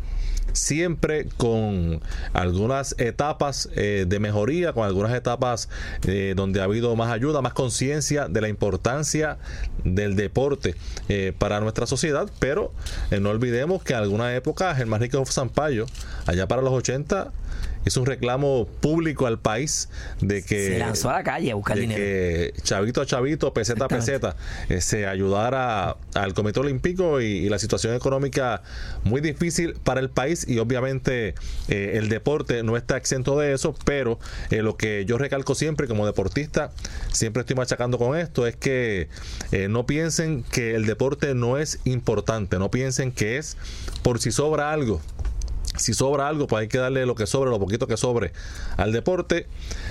siempre con algunas etapas eh, de mejoría, con algunas etapas eh, donde ha habido más ayuda, más conciencia de la importancia del deporte eh, para nuestra sociedad, pero no olvidemos que en alguna época Germán Rico Zampayo, allá para los 80, hizo un reclamo público al país de que Se lanzó a la calle a buscar dinero. que chavito a chavito, peseta a peseta, eh, se ayudara al Comité Olímpico y, y la situación económica muy difícil para el país y obviamente eh, el deporte no está exento de eso, pero eh, lo que yo recalco siempre como deportista, siempre estoy machacando con esto, es que no piensen que el deporte no es importante, no piensen que es por si sobra algo si sobra algo, pues hay que darle lo que sobre, lo poquito que sobre al deporte.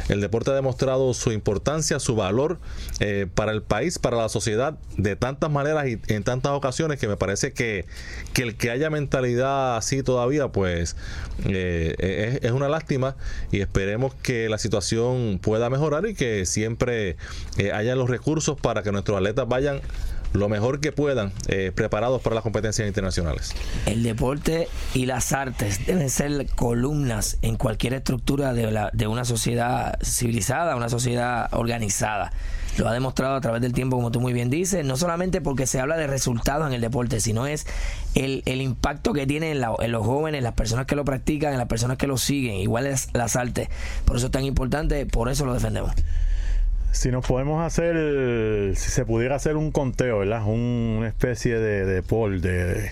El deporte ha demostrado su importancia, su valor eh, para el país, para la sociedad, de tantas maneras y en tantas ocasiones que me parece que, que el que haya mentalidad así todavía, pues eh, es, es una lástima y esperemos que la situación pueda mejorar y que siempre eh, haya los recursos para que nuestros atletas vayan lo mejor que puedan eh, preparados para las competencias internacionales. El deporte y las artes deben ser columnas en cualquier estructura de, la- de una sociedad civilizada, una sociedad organizada. Lo ha demostrado a través del tiempo, como tú muy bien dices, no solamente porque se habla de resultados en el deporte, sino es el, el impacto que tiene en, la- en los jóvenes, las personas que lo practican, en las personas que lo siguen, igual es las artes. Por eso es tan importante, por eso lo defendemos. Si nos podemos hacer, si se pudiera hacer un conteo, ¿verdad? Un- una especie de, de poll de,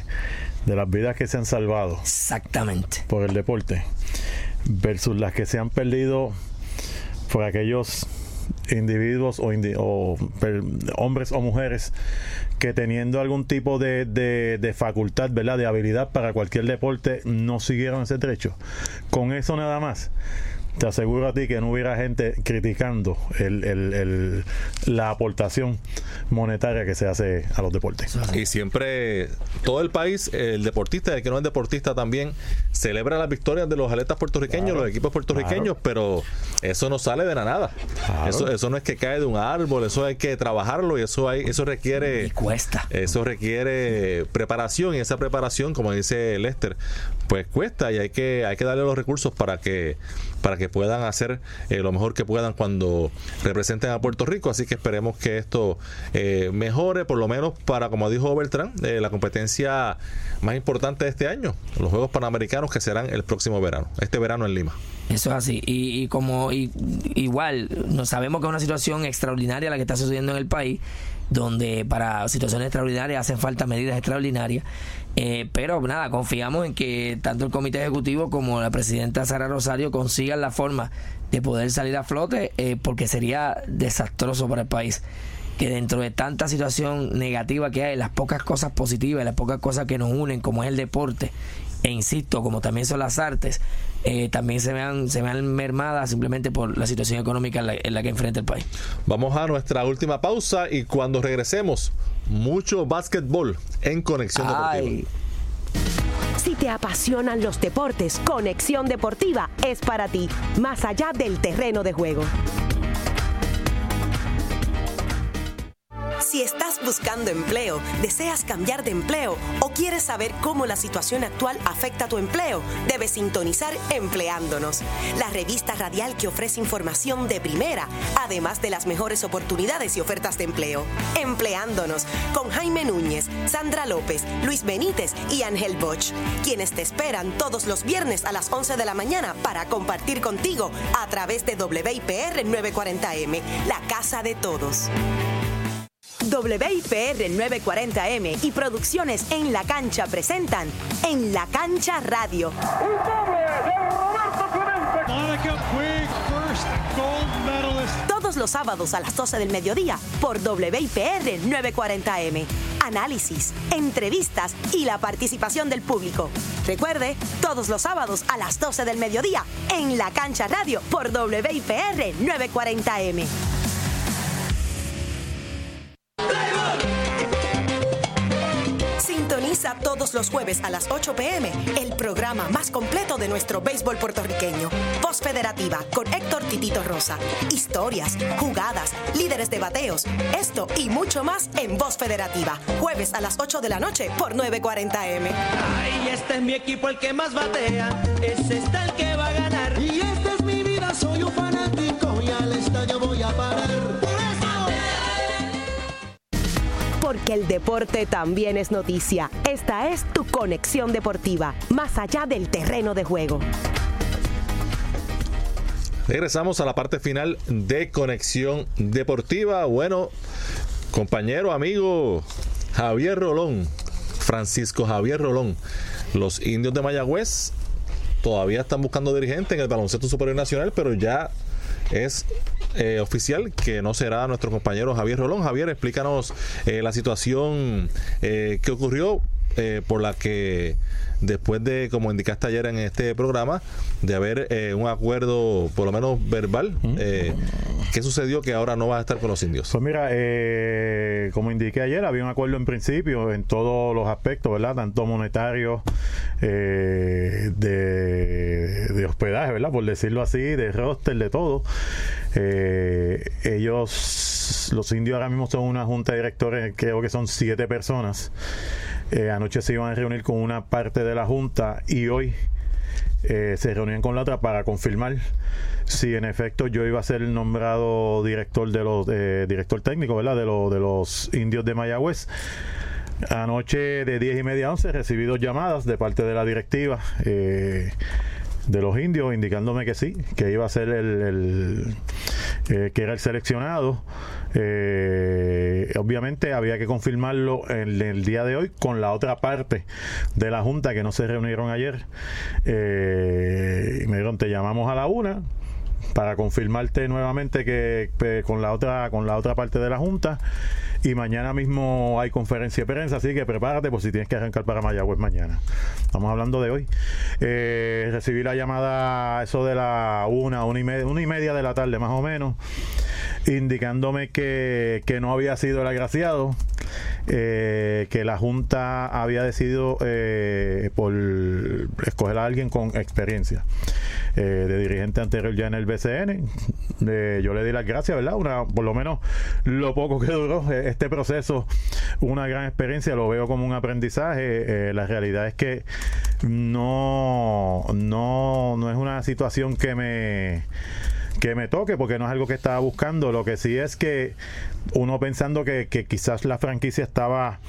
de las vidas que se han salvado Exactamente. por el deporte versus las que se han perdido por aquellos individuos o, indi- o per- hombres o mujeres que teniendo algún tipo de, de- de facultad, ¿verdad? De habilidad para cualquier deporte no siguieron ese trecho. Con eso nada más. Te aseguro a ti que no hubiera gente criticando el- el- el- la aportación monetaria que se hace a los deportes. Y siempre, todo el país, el deportista y el que no es deportista también, celebra las victorias de los atletas puertorriqueños, Claro, los equipos puertorriqueños, pero eso no sale de la nada. Claro. Eso, eso no es que cae de un árbol, eso hay que trabajarlo y eso hay, eso requiere Y cuesta. eso requiere preparación y esa preparación, como dice Lester, pues cuesta y hay que, hay que darle los recursos para que, para que puedan hacer eh, lo mejor que puedan cuando representen a Puerto Rico. Así que esperemos que esto eh, mejore, por lo menos para, como dijo Beltrán, eh, la competencia más importante de este año, los Juegos Panamericanos que serán el próximo verano, este verano en Lima. Eso es así. Y, y como y- igual, no sabemos que es una situación extraordinaria la que está sucediendo en el país, donde para situaciones extraordinarias hacen falta medidas extraordinarias. Eh, pero nada, confiamos en que tanto el comité ejecutivo como la presidenta Sara Rosario consigan la forma de poder salir a flote, eh, porque sería desastroso para el país que dentro de tanta situación negativa que hay, las pocas cosas positivas, las pocas cosas que nos unen, como es el deporte, e insisto, como también son las artes, eh, también se vean, se vean mermadas simplemente por la situación económica en la, en la que enfrenta el país. Vamos a nuestra última pausa y cuando regresemos, mucho básquetbol en Conexión Deportiva. Ay, Si te apasionan los deportes, Conexión Deportiva es para ti, más allá del terreno de juego. Si estás buscando empleo, deseas cambiar de empleo o quieres saber cómo la situación actual afecta tu empleo, debes sintonizar Empleándonos, la revista radial que ofrece información de primera, además de las mejores oportunidades y ofertas de empleo. Empleándonos con Jaime Núñez, Sandra López, Luis Benítez y Ángel Bosch, quienes te esperan todos los viernes a las 11 de la mañana para compartir contigo a través de WIPR 940M, la casa de todos. WIPR 940M y Producciones en la Cancha presentan En la Cancha Radio. Todos los sábados a las 12 del mediodía por WIPR 940M. Análisis, entrevistas y la participación del público. Recuerde, todos los sábados a las 12 del mediodía en la Cancha Radio por WIPR 940M. Sintoniza todos los jueves a las 8 pm el programa más completo de nuestro béisbol puertorriqueño. Voz Federativa con Héctor Titito Rosa. Historias, jugadas, líderes de bateos. Esto y mucho más en Voz Federativa. Jueves a las 8 de la noche por 940M. Ay, este es mi equipo el que más batea, ese está el que va a ganar. Y esta es mi vida, soy un Porque el deporte también es noticia. Esta es tu conexión deportiva, más allá del terreno de juego. Regresamos a la parte final de Conexión Deportiva. Bueno, compañero, amigo Javier Rolón, Francisco Javier Rolón, los indios de Mayagüez todavía están buscando dirigente en el baloncesto superior nacional, pero ya es eh, oficial que no será nuestro compañero Javier Rolón. Javier, explícanos eh, la situación eh, que ocurrió eh, por la que después de, como indicaste ayer en este programa, de haber eh, un acuerdo por lo menos verbal, eh, ¿qué sucedió que ahora no va a estar con los indios? Pues mira, eh, como indiqué ayer, había un acuerdo en principio en todos los aspectos, ¿verdad? Tanto monetario, eh, de, de hospedaje, ¿verdad? Por decirlo así, de roster, de todo. Eh, ellos, los indios ahora mismo son una junta de directores, creo que son siete personas. Eh, anoche se iban a reunir con una parte de la junta y hoy eh, se reunían con la otra para confirmar si en efecto yo iba a ser nombrado director de los eh, director técnico, ¿verdad? De, los de los indios de Mayagüez. Anoche de 10 y media a 11 recibí dos llamadas de parte de la directiva eh, de los indios indicándome que sí, que iba a ser el, el, eh, que era el seleccionado. Eh, obviamente había que confirmarlo en el día de hoy con la otra parte de la junta que no se reunieron ayer. Eh, y me dijeron, te llamamos a la una para confirmarte nuevamente que, con la otra con la otra parte de la junta. Y mañana mismo hay conferencia de prensa así que prepárate por si tienes que arrancar para Mayagüez mañana estamos hablando de hoy. Eh, recibí la llamada eso de la una una y media, una y media de la tarde más o menos indicándome que, que no había sido el agraciado eh, que la Junta había decidido eh, por escoger a alguien con experiencia eh, de dirigente anterior ya en el BCN. Yo le di las gracias, ¿verdad? Una, por lo menos lo poco que duró este proceso, una gran experiencia, lo veo como un aprendizaje. Eh, la realidad es que no, no, no es una situación que me que me toque porque no es algo que estaba buscando. Lo que sí es que uno pensando que, quizás la franquicia estaba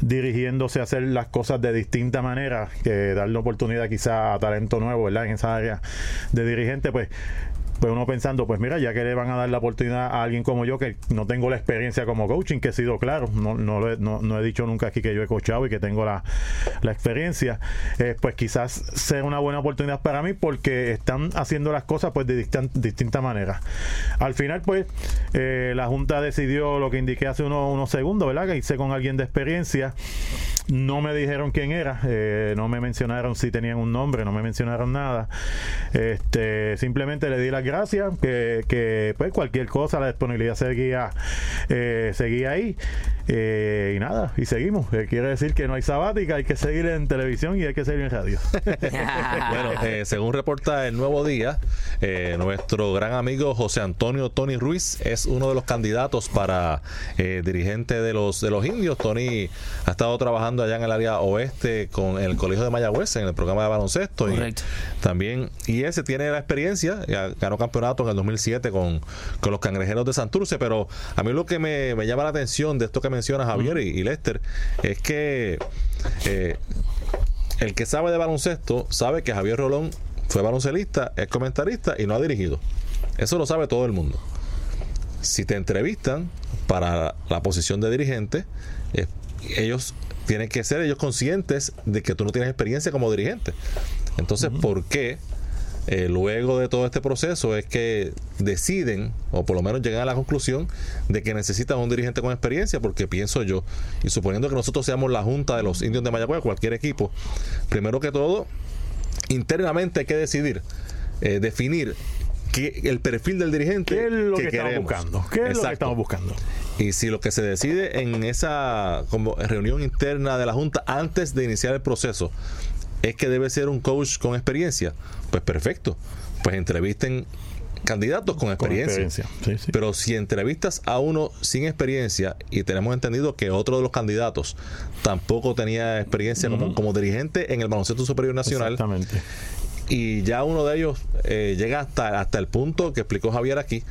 dirigiéndose a hacer las cosas de distinta manera, que darle oportunidad quizá a talento nuevo, ¿verdad? En esa área de dirigente, pues pues uno pensando, pues mira, ya que le van a dar la oportunidad a alguien como yo, que no tengo la experiencia como coaching, que he sido claro, no, no, he, no, no he dicho nunca aquí que yo he coachado y que tengo la, la experiencia, eh, pues quizás sea una buena oportunidad para mí porque están haciendo las cosas pues de distan- distinta manera. Al final, pues, eh, la Junta decidió lo que indiqué hace unos, unos segundos, ¿verdad? Que hice con alguien de experiencia. No me dijeron quién era, eh, no me mencionaron si tenían un nombre, no me mencionaron nada. Este, simplemente le di las gracias, que, que pues cualquier cosa, la disponibilidad seguía, eh, seguía ahí. Eh, y nada, y seguimos. Eh, quiere decir que no hay sabática, hay que seguir en televisión y hay que seguir en radio. Bueno, eh, según reporta el Nuevo Día, eh, nuestro gran amigo José Antonio Tony Ruiz es uno de los candidatos para eh, dirigente de los de los indios. Tony ha estado trabajando allá en el área oeste con el Colegio de Mayagüez en el programa de baloncesto. Correcto. Y también, y ese tiene la experiencia, ganó campeonato en el 2007 con, con los cangrejeros de Santurce, pero a mí lo que me, me llama la atención de esto que menciona Javier y, y Lester es que eh, el que sabe de baloncesto sabe que Javier Rolón fue baloncelista, es comentarista y no ha dirigido. Eso lo sabe todo el mundo. Si te entrevistan para la posición de dirigente, eh, ellos tienen que ser ellos conscientes de que tú no tienes experiencia como dirigente. Entonces, ¿por qué eh, luego de todo este proceso es que deciden, o por lo menos llegan a la conclusión, de que necesitan un dirigente con experiencia, porque pienso yo, y suponiendo que nosotros seamos la Junta de los Indios de Mayagüez, cualquier equipo, primero que todo, internamente hay que decidir, eh, definir qué, el perfil del dirigente ¿Qué es lo que, que queremos. buscando? ¿Qué es lo que estamos buscando? Y si lo que se decide en esa como reunión interna de la Junta antes de iniciar el proceso es que debe ser un coach con experiencia, pues perfecto. Pues entrevisten candidatos con Con experiencia. experiencia. Sí, sí. Pero si entrevistas a uno sin experiencia y tenemos entendido que otro de los candidatos tampoco tenía experiencia como, como dirigente en el baloncesto superior nacional, Exactamente. y ya uno de ellos eh, llega hasta, hasta el punto que explicó Javier aquí.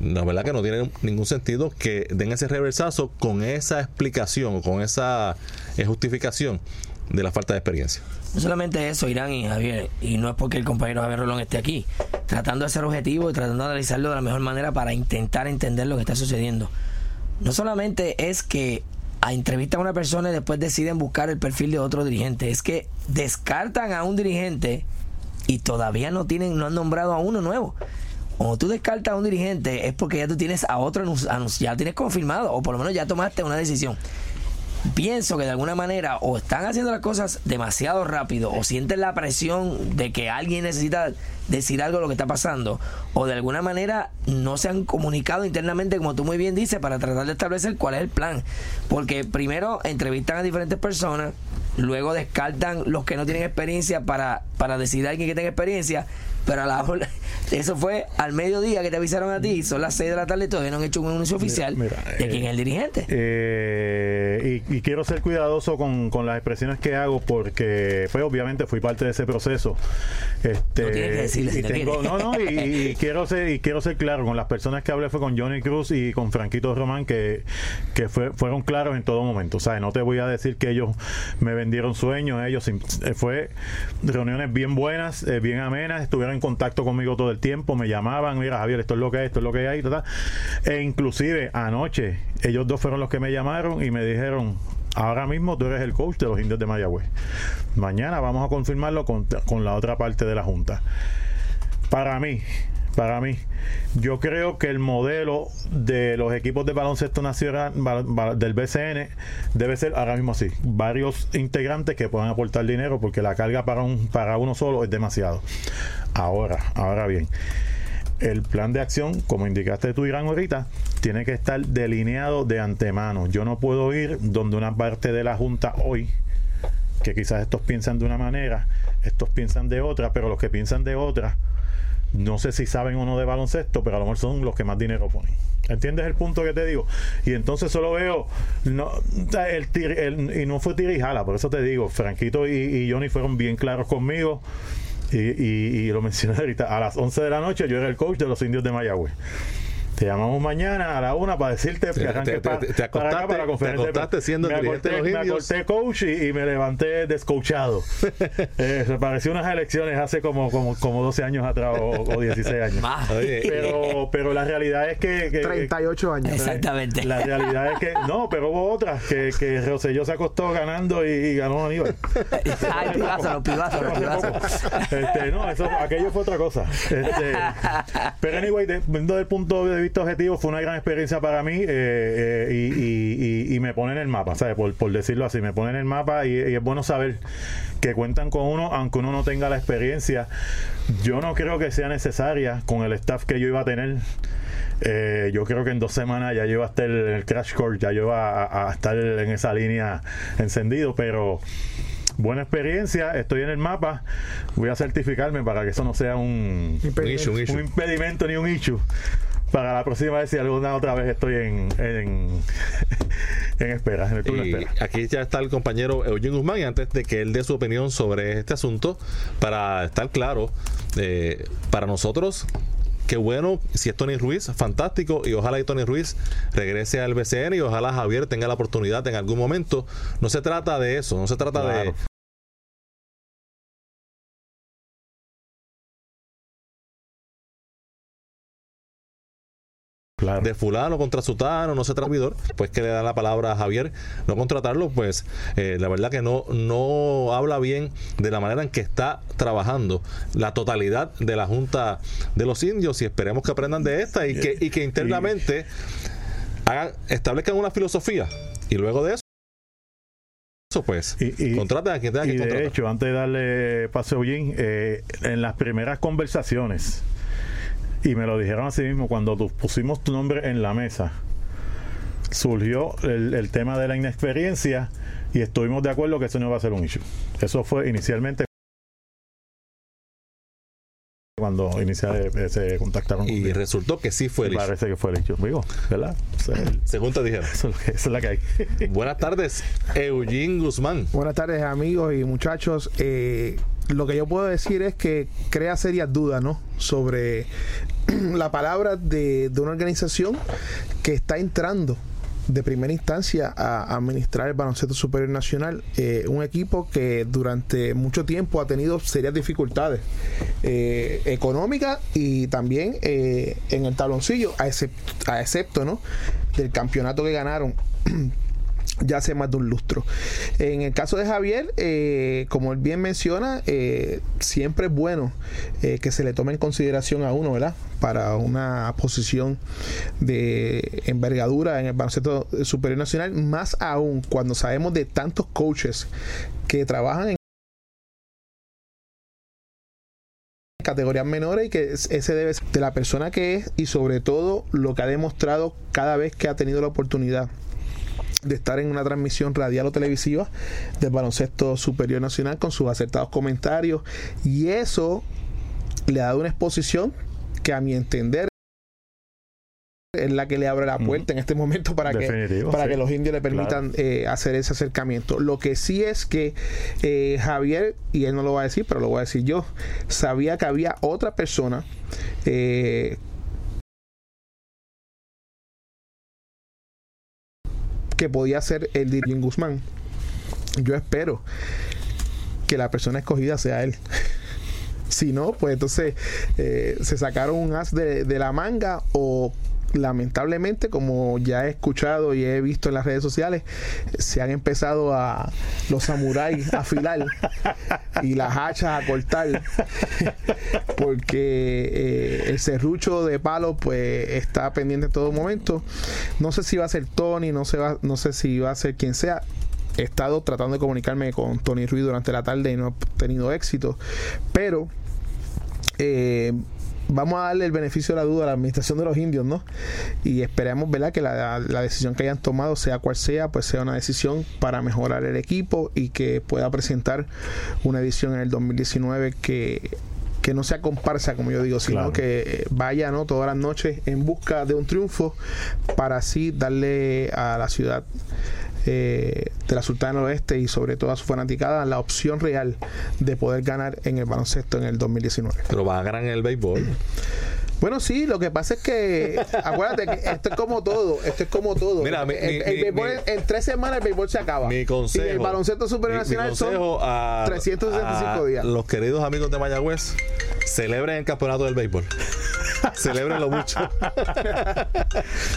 La verdad que no tiene ningún sentido que den ese reversazo con esa explicación, con esa eh, justificación de la falta de experiencia. No solamente eso, Irán y Javier, y no es porque el compañero Javier Rolón esté aquí, tratando de ser objetivo y tratando de analizarlo de la mejor manera para intentar entender lo que está sucediendo. No solamente es que a entrevistan a una persona y después deciden buscar el perfil de otro dirigente, es que descartan a un dirigente y todavía no tienen, no han nombrado a uno nuevo. Cuando tú descartas a un dirigente es porque ya tú tienes a otro ya tienes confirmado o por lo menos ya tomaste una decisión pienso que de alguna manera o están haciendo las cosas demasiado rápido o sienten la presión de que alguien necesita decir algo de lo que está pasando o de alguna manera no se han comunicado internamente como tú muy bien dices para tratar de establecer cuál es el plan. Porque primero entrevistan a diferentes personas luego descartan los que no tienen experiencia para, para decidir a alguien que tenga experiencia pero a la eso fue al mediodía que te avisaron a ti, son las 6 de la tarde, todavía no han hecho un anuncio oficial de quién es el dirigente. Eh, y, quiero ser cuidadoso con, las expresiones que hago porque, pues obviamente fui parte de ese proceso. Este, no tienes que decirle y No, no, y, quiero ser, y quiero ser claro, con las personas que hablé fue con Johnny Cruz y con Franquito Román, que, que fue, fueron claros en todo momento. O sea, no te voy a decir que ellos me vendieron sueños, ellos eh, fue reuniones bien buenas, eh, bien amenas, estuvieron contacto conmigo todo el tiempo, me llamaban, mira Javier, esto es lo que es, esto es lo que hay, e inclusive anoche ellos dos fueron los que me llamaron y me dijeron, ahora mismo tú eres el coach de los indios de Mayagüez. Mañana vamos a confirmarlo con, con la otra parte de la Junta. Para mí, para mí. Yo creo que el modelo de los equipos de baloncesto nacional del BCN debe ser ahora mismo así. Varios integrantes que puedan aportar dinero porque la carga para, un, para uno solo es demasiado. Ahora, ahora bien. El plan de acción, como indicaste tú, Irán, ahorita, tiene que estar delineado de antemano. Yo no puedo ir donde una parte de la Junta hoy, que quizás estos piensan de una manera, estos piensan de otra, pero los que piensan de otra no sé si saben o no de baloncesto, pero a lo mejor son los que más dinero ponen. ¿Entiendes el punto que te digo? Y entonces solo veo, no, el, y no fue tira por eso te digo, Franquito y, Johnny fueron bien claros conmigo. Y, y, lo mencioné ahorita, a las 11 de la noche yo era el coach de los indios de Mayagüez. Te llamamos mañana a la una para decirte que arranque para, te, acostaste, para la conferencia. Te acostaste siendo me acosté, de los me acosté coach y, me levanté descoachado. eh, se pareció unas elecciones hace como, como, como 12 años atrás o, 16 años. pero, pero la realidad es que, que 38 años. Exactamente. La realidad es que no, pero hubo otras que, que Rosselló se acostó ganando y, ganó Aníbal. Ay, pibazo, pibazo, pibazo. Este, no, eso, aquello fue otra cosa. Este, pero anyway, desde el punto de vista objetivo fue una gran experiencia para mí eh, eh, y, me pone en el mapa, ¿sabes? Por, decirlo así, me pone en el mapa y, es bueno saber que cuentan con uno, aunque uno no tenga la experiencia. Yo no creo que sea necesaria con el staff que yo iba a tener. Eh, yo creo que en dos semanas ya yo iba a estar en el crash course, ya yo iba a, estar en esa línea encendido, pero buena experiencia, estoy en el mapa, voy a certificarme para que eso no sea un, un impedimento ni un issue para la próxima vez si alguna otra vez estoy en, en, espera, en el turno espera. Aquí ya está el compañero Eugene Guzmán y antes de que él dé su opinión sobre este asunto, para estar claro, eh, para nosotros qué bueno si es Tony Ruiz, fantástico y ojalá y Tony Ruiz regrese al BCN y ojalá Javier tenga la oportunidad en algún momento. No se trata de eso, no se trata de de fulano contra sutano, no sé traidor, pues que le da la palabra a Javier, no contratarlo, pues eh, la verdad que no, no habla bien de la manera en que está trabajando la totalidad de la Junta de los Indios y esperemos que aprendan de esta y que, y que internamente hagan, establezcan una filosofía y luego de eso eso pues y, contraten a quien tenga que y de hecho antes de darle paso a eh, en las primeras conversaciones y me lo dijeron así mismo cuando pusimos tu nombre en la mesa. Surgió el, tema de la inexperiencia y estuvimos de acuerdo que eso no iba a ser un issue. Eso fue inicialmente cuando inicialmente se contactaron y resultó que sí fue el parece que fue el issue digo ¿verdad? según te dijeron eso, es la que hay buenas tardes Eugene Guzmán buenas tardes amigos y muchachos eh, lo que yo puedo decir es que crea serias dudas, ¿no? Sobre la palabra de, una organización que está entrando de primera instancia a administrar el baloncesto superior nacional, eh, un equipo que durante mucho tiempo ha tenido serias dificultades eh, económicas y también eh, en el tabloncillo, a excepto, a excepto ¿no? del campeonato que ganaron ya hace más de un lustro. En el caso de Javier, eh, como él bien menciona, eh, siempre es bueno eh, que se le tome en consideración a uno, ¿verdad? Para una posición de envergadura en el baloncesto superior nacional, más aún cuando sabemos de tantos coaches que trabajan en categorías menores y que es- ese debe ser de la persona que es y sobre todo lo que ha demostrado cada vez que ha tenido la oportunidad de estar en una transmisión radial o televisiva del baloncesto superior nacional con sus acertados comentarios y eso le ha dado una exposición que a mi entender es la que le abre la puerta en este momento para que para sí. que los indios le permitan eh, hacer ese acercamiento. Lo que sí es que eh, Javier, y él no lo va a decir, pero lo voy a decir yo, sabía que había otra persona eh, que podía ser el de Guzmán. Yo espero que la persona escogida sea él. Si no, pues entonces eh, se sacaron un as de, de la manga o lamentablemente, como ya he escuchado y he visto en las redes sociales, se han empezado a los samuráis a afilar y las hachas a cortar porque eh, el serrucho de palo pues está pendiente en todo momento. No sé si va a ser Tony, no va- no sé si va a ser quien sea. He estado tratando de comunicarme con Tony Ruiz durante la tarde y no he tenido éxito. Pero eh, vamos a darle el beneficio de la duda a la administración de los indios, ¿no? Y esperemos, ¿verdad? Que la, la decisión que hayan tomado, sea cual sea, pues sea una decisión para mejorar el equipo y que pueda presentar una edición en el 2019 que que no sea comparsa, como yo digo, sino Claro. que vaya ¿no? todas las noches en busca de un triunfo para así darle a la ciudad eh, de la Sultana del Oeste y sobre todo a su fanaticada la opción real de poder ganar en el baloncesto en el 2019. Pero van a ganar en el béisbol. Bueno, sí, lo que pasa es que, acuérdate que esto es como todo, esto es como todo. Mira, mi- el, mi- el mi- béisbol, mi- en tres semanas el béisbol se acaba. Mi consejo. Y el baloncesto mi- superior mi nacional consejo son a, 365 a días. Los queridos amigos de Mayagüez, celebren el campeonato del béisbol. Celebrenlo mucho.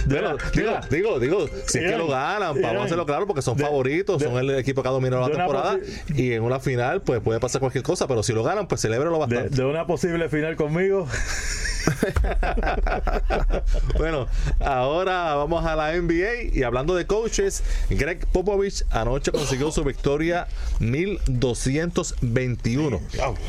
Bueno, digo, digo, digo, si es que lo ganan, vamos a hacerlo claro porque son favoritos, son el equipo que ha dominado la temporada y en una final pues puede pasar cualquier cosa, pero si lo ganan, pues celebrenlo De, bastante. de una posible final conmigo. Bueno, ahora vamos a la NBA y hablando de coaches, Greg Popovich anoche consiguió su victoria 1221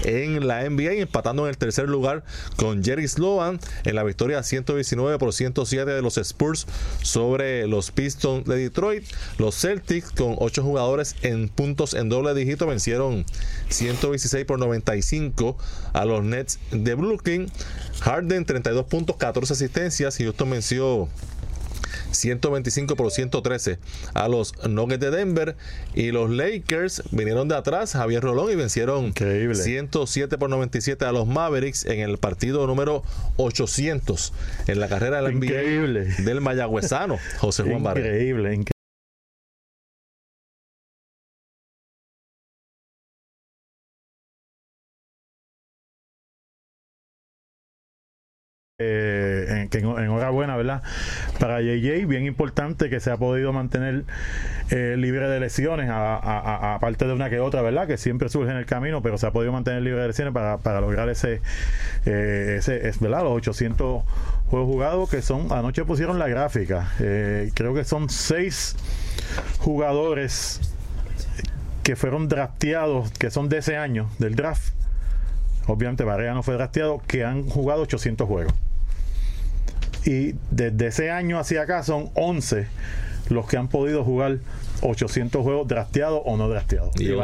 en la NBA, empatando en el tercer lugar con Jerry Sloan en la victoria 119 por 107 de los Spurs sobre los Pistons de Detroit. Los Celtics con 8 jugadores en puntos en doble dígito vencieron 126 por 95 a los Nets de Brooklyn. Harden 32 puntos, 14 asistencias. Houston venció 125 por 113 a los Nuggets de Denver y los Lakers vinieron de atrás Javier Rolón y vencieron Increíble. 107 por 97 a los Mavericks en el partido número 800 en la carrera de la NBA del mayagüezano José Juan Barrera. Increíble, increíble. Que en- enhorabuena, ¿verdad? Para JJ, bien importante que se ha podido mantener eh, libre de lesiones, aparte de una que otra, ¿verdad? Que siempre surge en el camino, pero se ha podido mantener libre de lesiones para, lograr ese, eh, ¿verdad? Los 800 juegos jugados que son, anoche pusieron la gráfica, eh, creo que son seis jugadores que fueron drafteados, que son de ese año, del draft. Obviamente Barrea no fue drafteado, que han jugado 800 juegos. Y desde ese año hacia acá son 11 los que han podido jugar 800 juegos drafteados o no drafteados. Y entre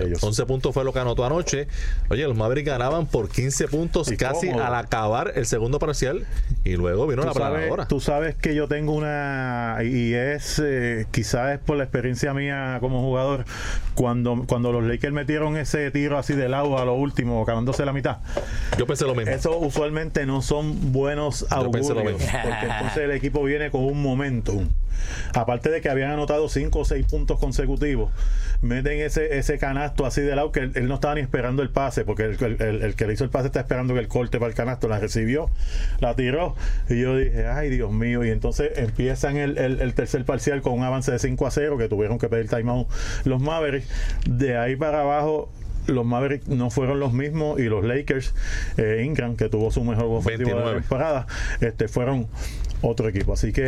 11, ellos. 11 puntos fue lo que anotó anoche. Oye, los Mavericks ganaban por 15 puntos Y casi cómodo. al acabar el segundo parcial y luego vino la planadora. tú sabes que yo tengo una y es eh, quizás es por la experiencia mía como jugador cuando cuando los Lakers metieron ese tiro así de lado a lo último acabándose la mitad Yo pensé lo mismo. eso usualmente no son buenos Yo pensé lo augurios mismo. porque entonces el equipo viene con un momentum aparte de que habían anotado cinco o seis puntos consecutivos, meten ese, ese canasto así de lado que él, no estaba ni esperando el pase, porque el, que le hizo el pase está esperando que el corte para el canasto, la recibió, la tiró, y yo dije, ay Dios mío, y entonces empiezan el tercer parcial con un avance de 5 a 0, que tuvieron que pedir timeout los Mavericks, de ahí para abajo los Mavericks no fueron los mismos y los Lakers, eh, Ingram, que tuvo su mejor ofensivo de la 29. temporada, este, fueron otro equipo. Así que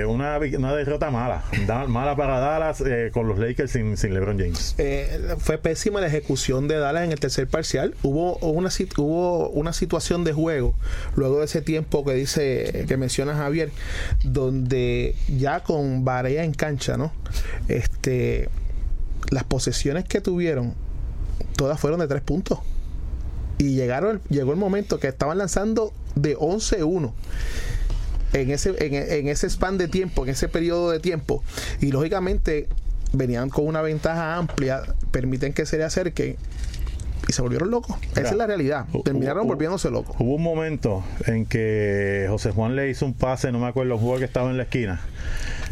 eh, una, una derrota mala, da- mala para Dallas eh, con los Lakers sin, sin LeBron James. Eh, fue pésima la ejecución de Dallas en el tercer parcial. Hubo una, hubo una situación de juego luego de ese tiempo que dice que menciona Javier, donde ya con Barea en cancha, ¿no? Este, las posesiones que tuvieron todas fueron de tres puntos. Y llegaron, llegó el momento que estaban lanzando de 11-1 en ese, en, en ese span de tiempo, en ese periodo de tiempo. Y lógicamente venían con una ventaja amplia, permiten que se le acerquen y se volvieron locos. Esa Mira, es la realidad. Terminaron volviéndose locos. Hubo un momento en que José Juan le hizo un pase, no me acuerdo, un jugador que estaba en la esquina.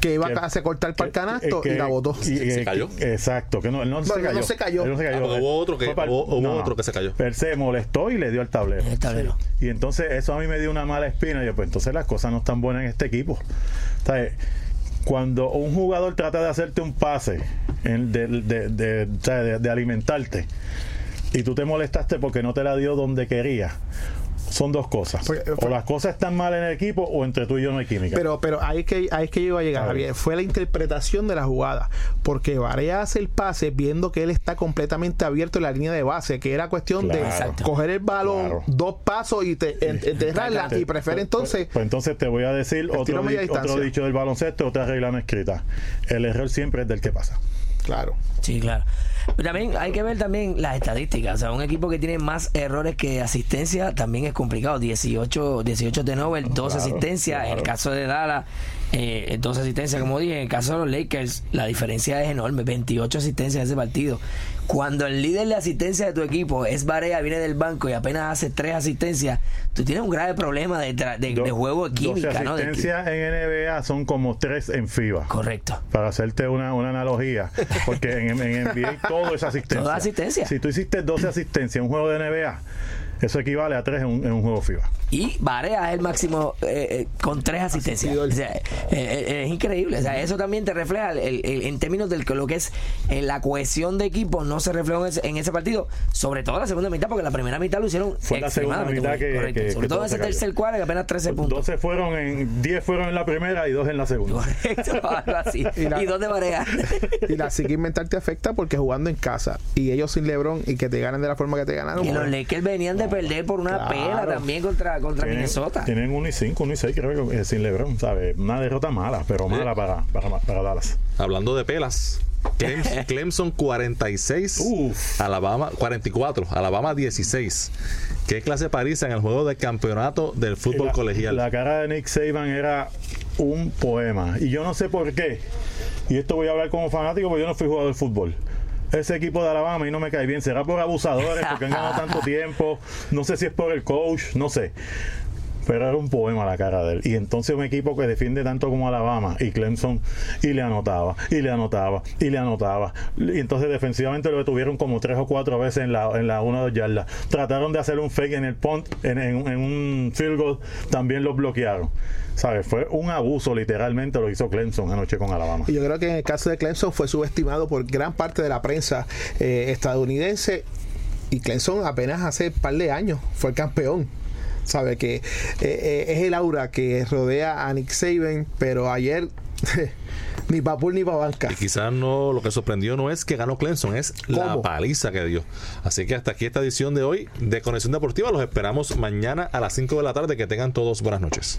Que iba que- a hacer cortar para el canasto que- y la botó. y- ¿Se eh, cayó? que- exacto, que no, él no, se no, cayó. no se cayó. Él no se cayó. Ah, hubo otro que- para- hubo- hubo otro que se cayó. Él se molestó y le dio al tablero. El tablero. Y entonces eso a mí me dio una mala espina. Y yo, pues entonces las cosas no están buenas en este equipo. ¿Sabes? Cuando un jugador trata de hacerte un pase, en- de, de- de- o sea, de- de alimentarte, y tú te molestaste porque no te la dio donde quería, son dos cosas. Porque- o las cosas están mal en el equipo o entre tú y yo no hay química. Pero, pero ahí es que ahí es que yo iba a llegar, A. Fue la interpretación de la jugada. Porque Barea hace el pase viendo que él está completamente abierto en la línea de base, que era cuestión Claro. de Exacto. coger el balón Claro. dos pasos y te, en- enterrarla. Te- Y prefiere entonces. Pues, pues entonces te voy a decir otro, otro dicho del baloncesto, otra regla no escrita. El error siempre es del que pasa. Claro. Sí, claro. Pero también hay que ver también las estadísticas. O sea, un equipo que tiene más errores que asistencia también es complicado. 18, 18 turnovers, 12 Claro, asistencias. En el caso de Dallas, eh, 12 asistencias, como dije. En el caso de los Lakers, la diferencia es enorme. 28 asistencias en ese partido. Cuando el líder de asistencia de tu equipo es Barea, viene del banco y apenas hace 3 asistencias, tú tienes un grave problema de, tra- de, Do- de juego de 12 química, ¿no? Asistencias en NBA son como tres en FIBA. Correcto. Para hacerte una, una analogía, porque en, en NBA todo es asistencia. Todo asistencia. Si tú hiciste 12 asistencias en un juego de NBA, eso equivale a 3 en un, en un juego FIBA. Y Barea es el máximo eh, eh, con tres asistencias. O sea, eh, eh, es increíble. O sea, eso también te refleja el- el- en términos de lo que es eh, la cohesión de equipo, no se reflejó en ese, en ese partido, sobre todo la segunda mitad, porque la primera mitad lo hicieron Fue la segunda mitad que- correcto. que- sobre que todo en ese tercer cuadro que apenas 13 puntos. 12 fueron en, 10 fueron en la primera y 2 en la segunda. Correcto, algo así. Y la- ¿Y dónde Barea? Y la psique mental te afecta porque jugando en casa y ellos sin LeBron y que te ganen de la forma que te ganaron. y los pues, Lakers venían de perder por una Claro. pela también contra, contra Tienen, Minnesota. tienen 1 y 5, 1 y 6, creo que eh, sin LeBron, ¿sabes? Una derrota mala, pero mala para, para, para Dallas. Hablando de pelas. Clem- Clemson 46, Uf. Alabama 44, Alabama 16. ¿Qué clase pariza en el juego de campeonato del fútbol la, colegial? La cara de Nick Saban era un poema. Y yo no sé por qué. Y esto voy a hablar como fanático porque yo no fui jugador de fútbol. Ese equipo de Alabama y no me cae bien. Será por abusadores, porque han ganado tanto tiempo. No sé si es por el coach, no sé. Pero era un poema la cara de él. Y entonces un equipo que defiende tanto como Alabama y Clemson, y le anotaba, y le anotaba, y le anotaba. Y entonces defensivamente lo detuvieron como tres o cuatro veces en la, en la una o dos yardas. Trataron de hacer un fake en el punt, en, en- un field goal, también los bloquearon. ¿Sabes? Fue un abuso, literalmente lo hizo Clemson anoche con Alabama. Yo creo que en el caso de Clemson fue subestimado por gran parte de la prensa eh, estadounidense. Y Clemson apenas hace un par de años fue el campeón. Sabe que eh, eh, es el aura que rodea a Nick Saban, pero ayer ni pa' pool ni pa' banca. Y quizás no, lo que sorprendió no es que ganó Clemson, es la paliza que dio. Así que hasta aquí esta edición de hoy de Conexión Deportiva. Los esperamos mañana a las 5 de la tarde. Que tengan todos buenas noches.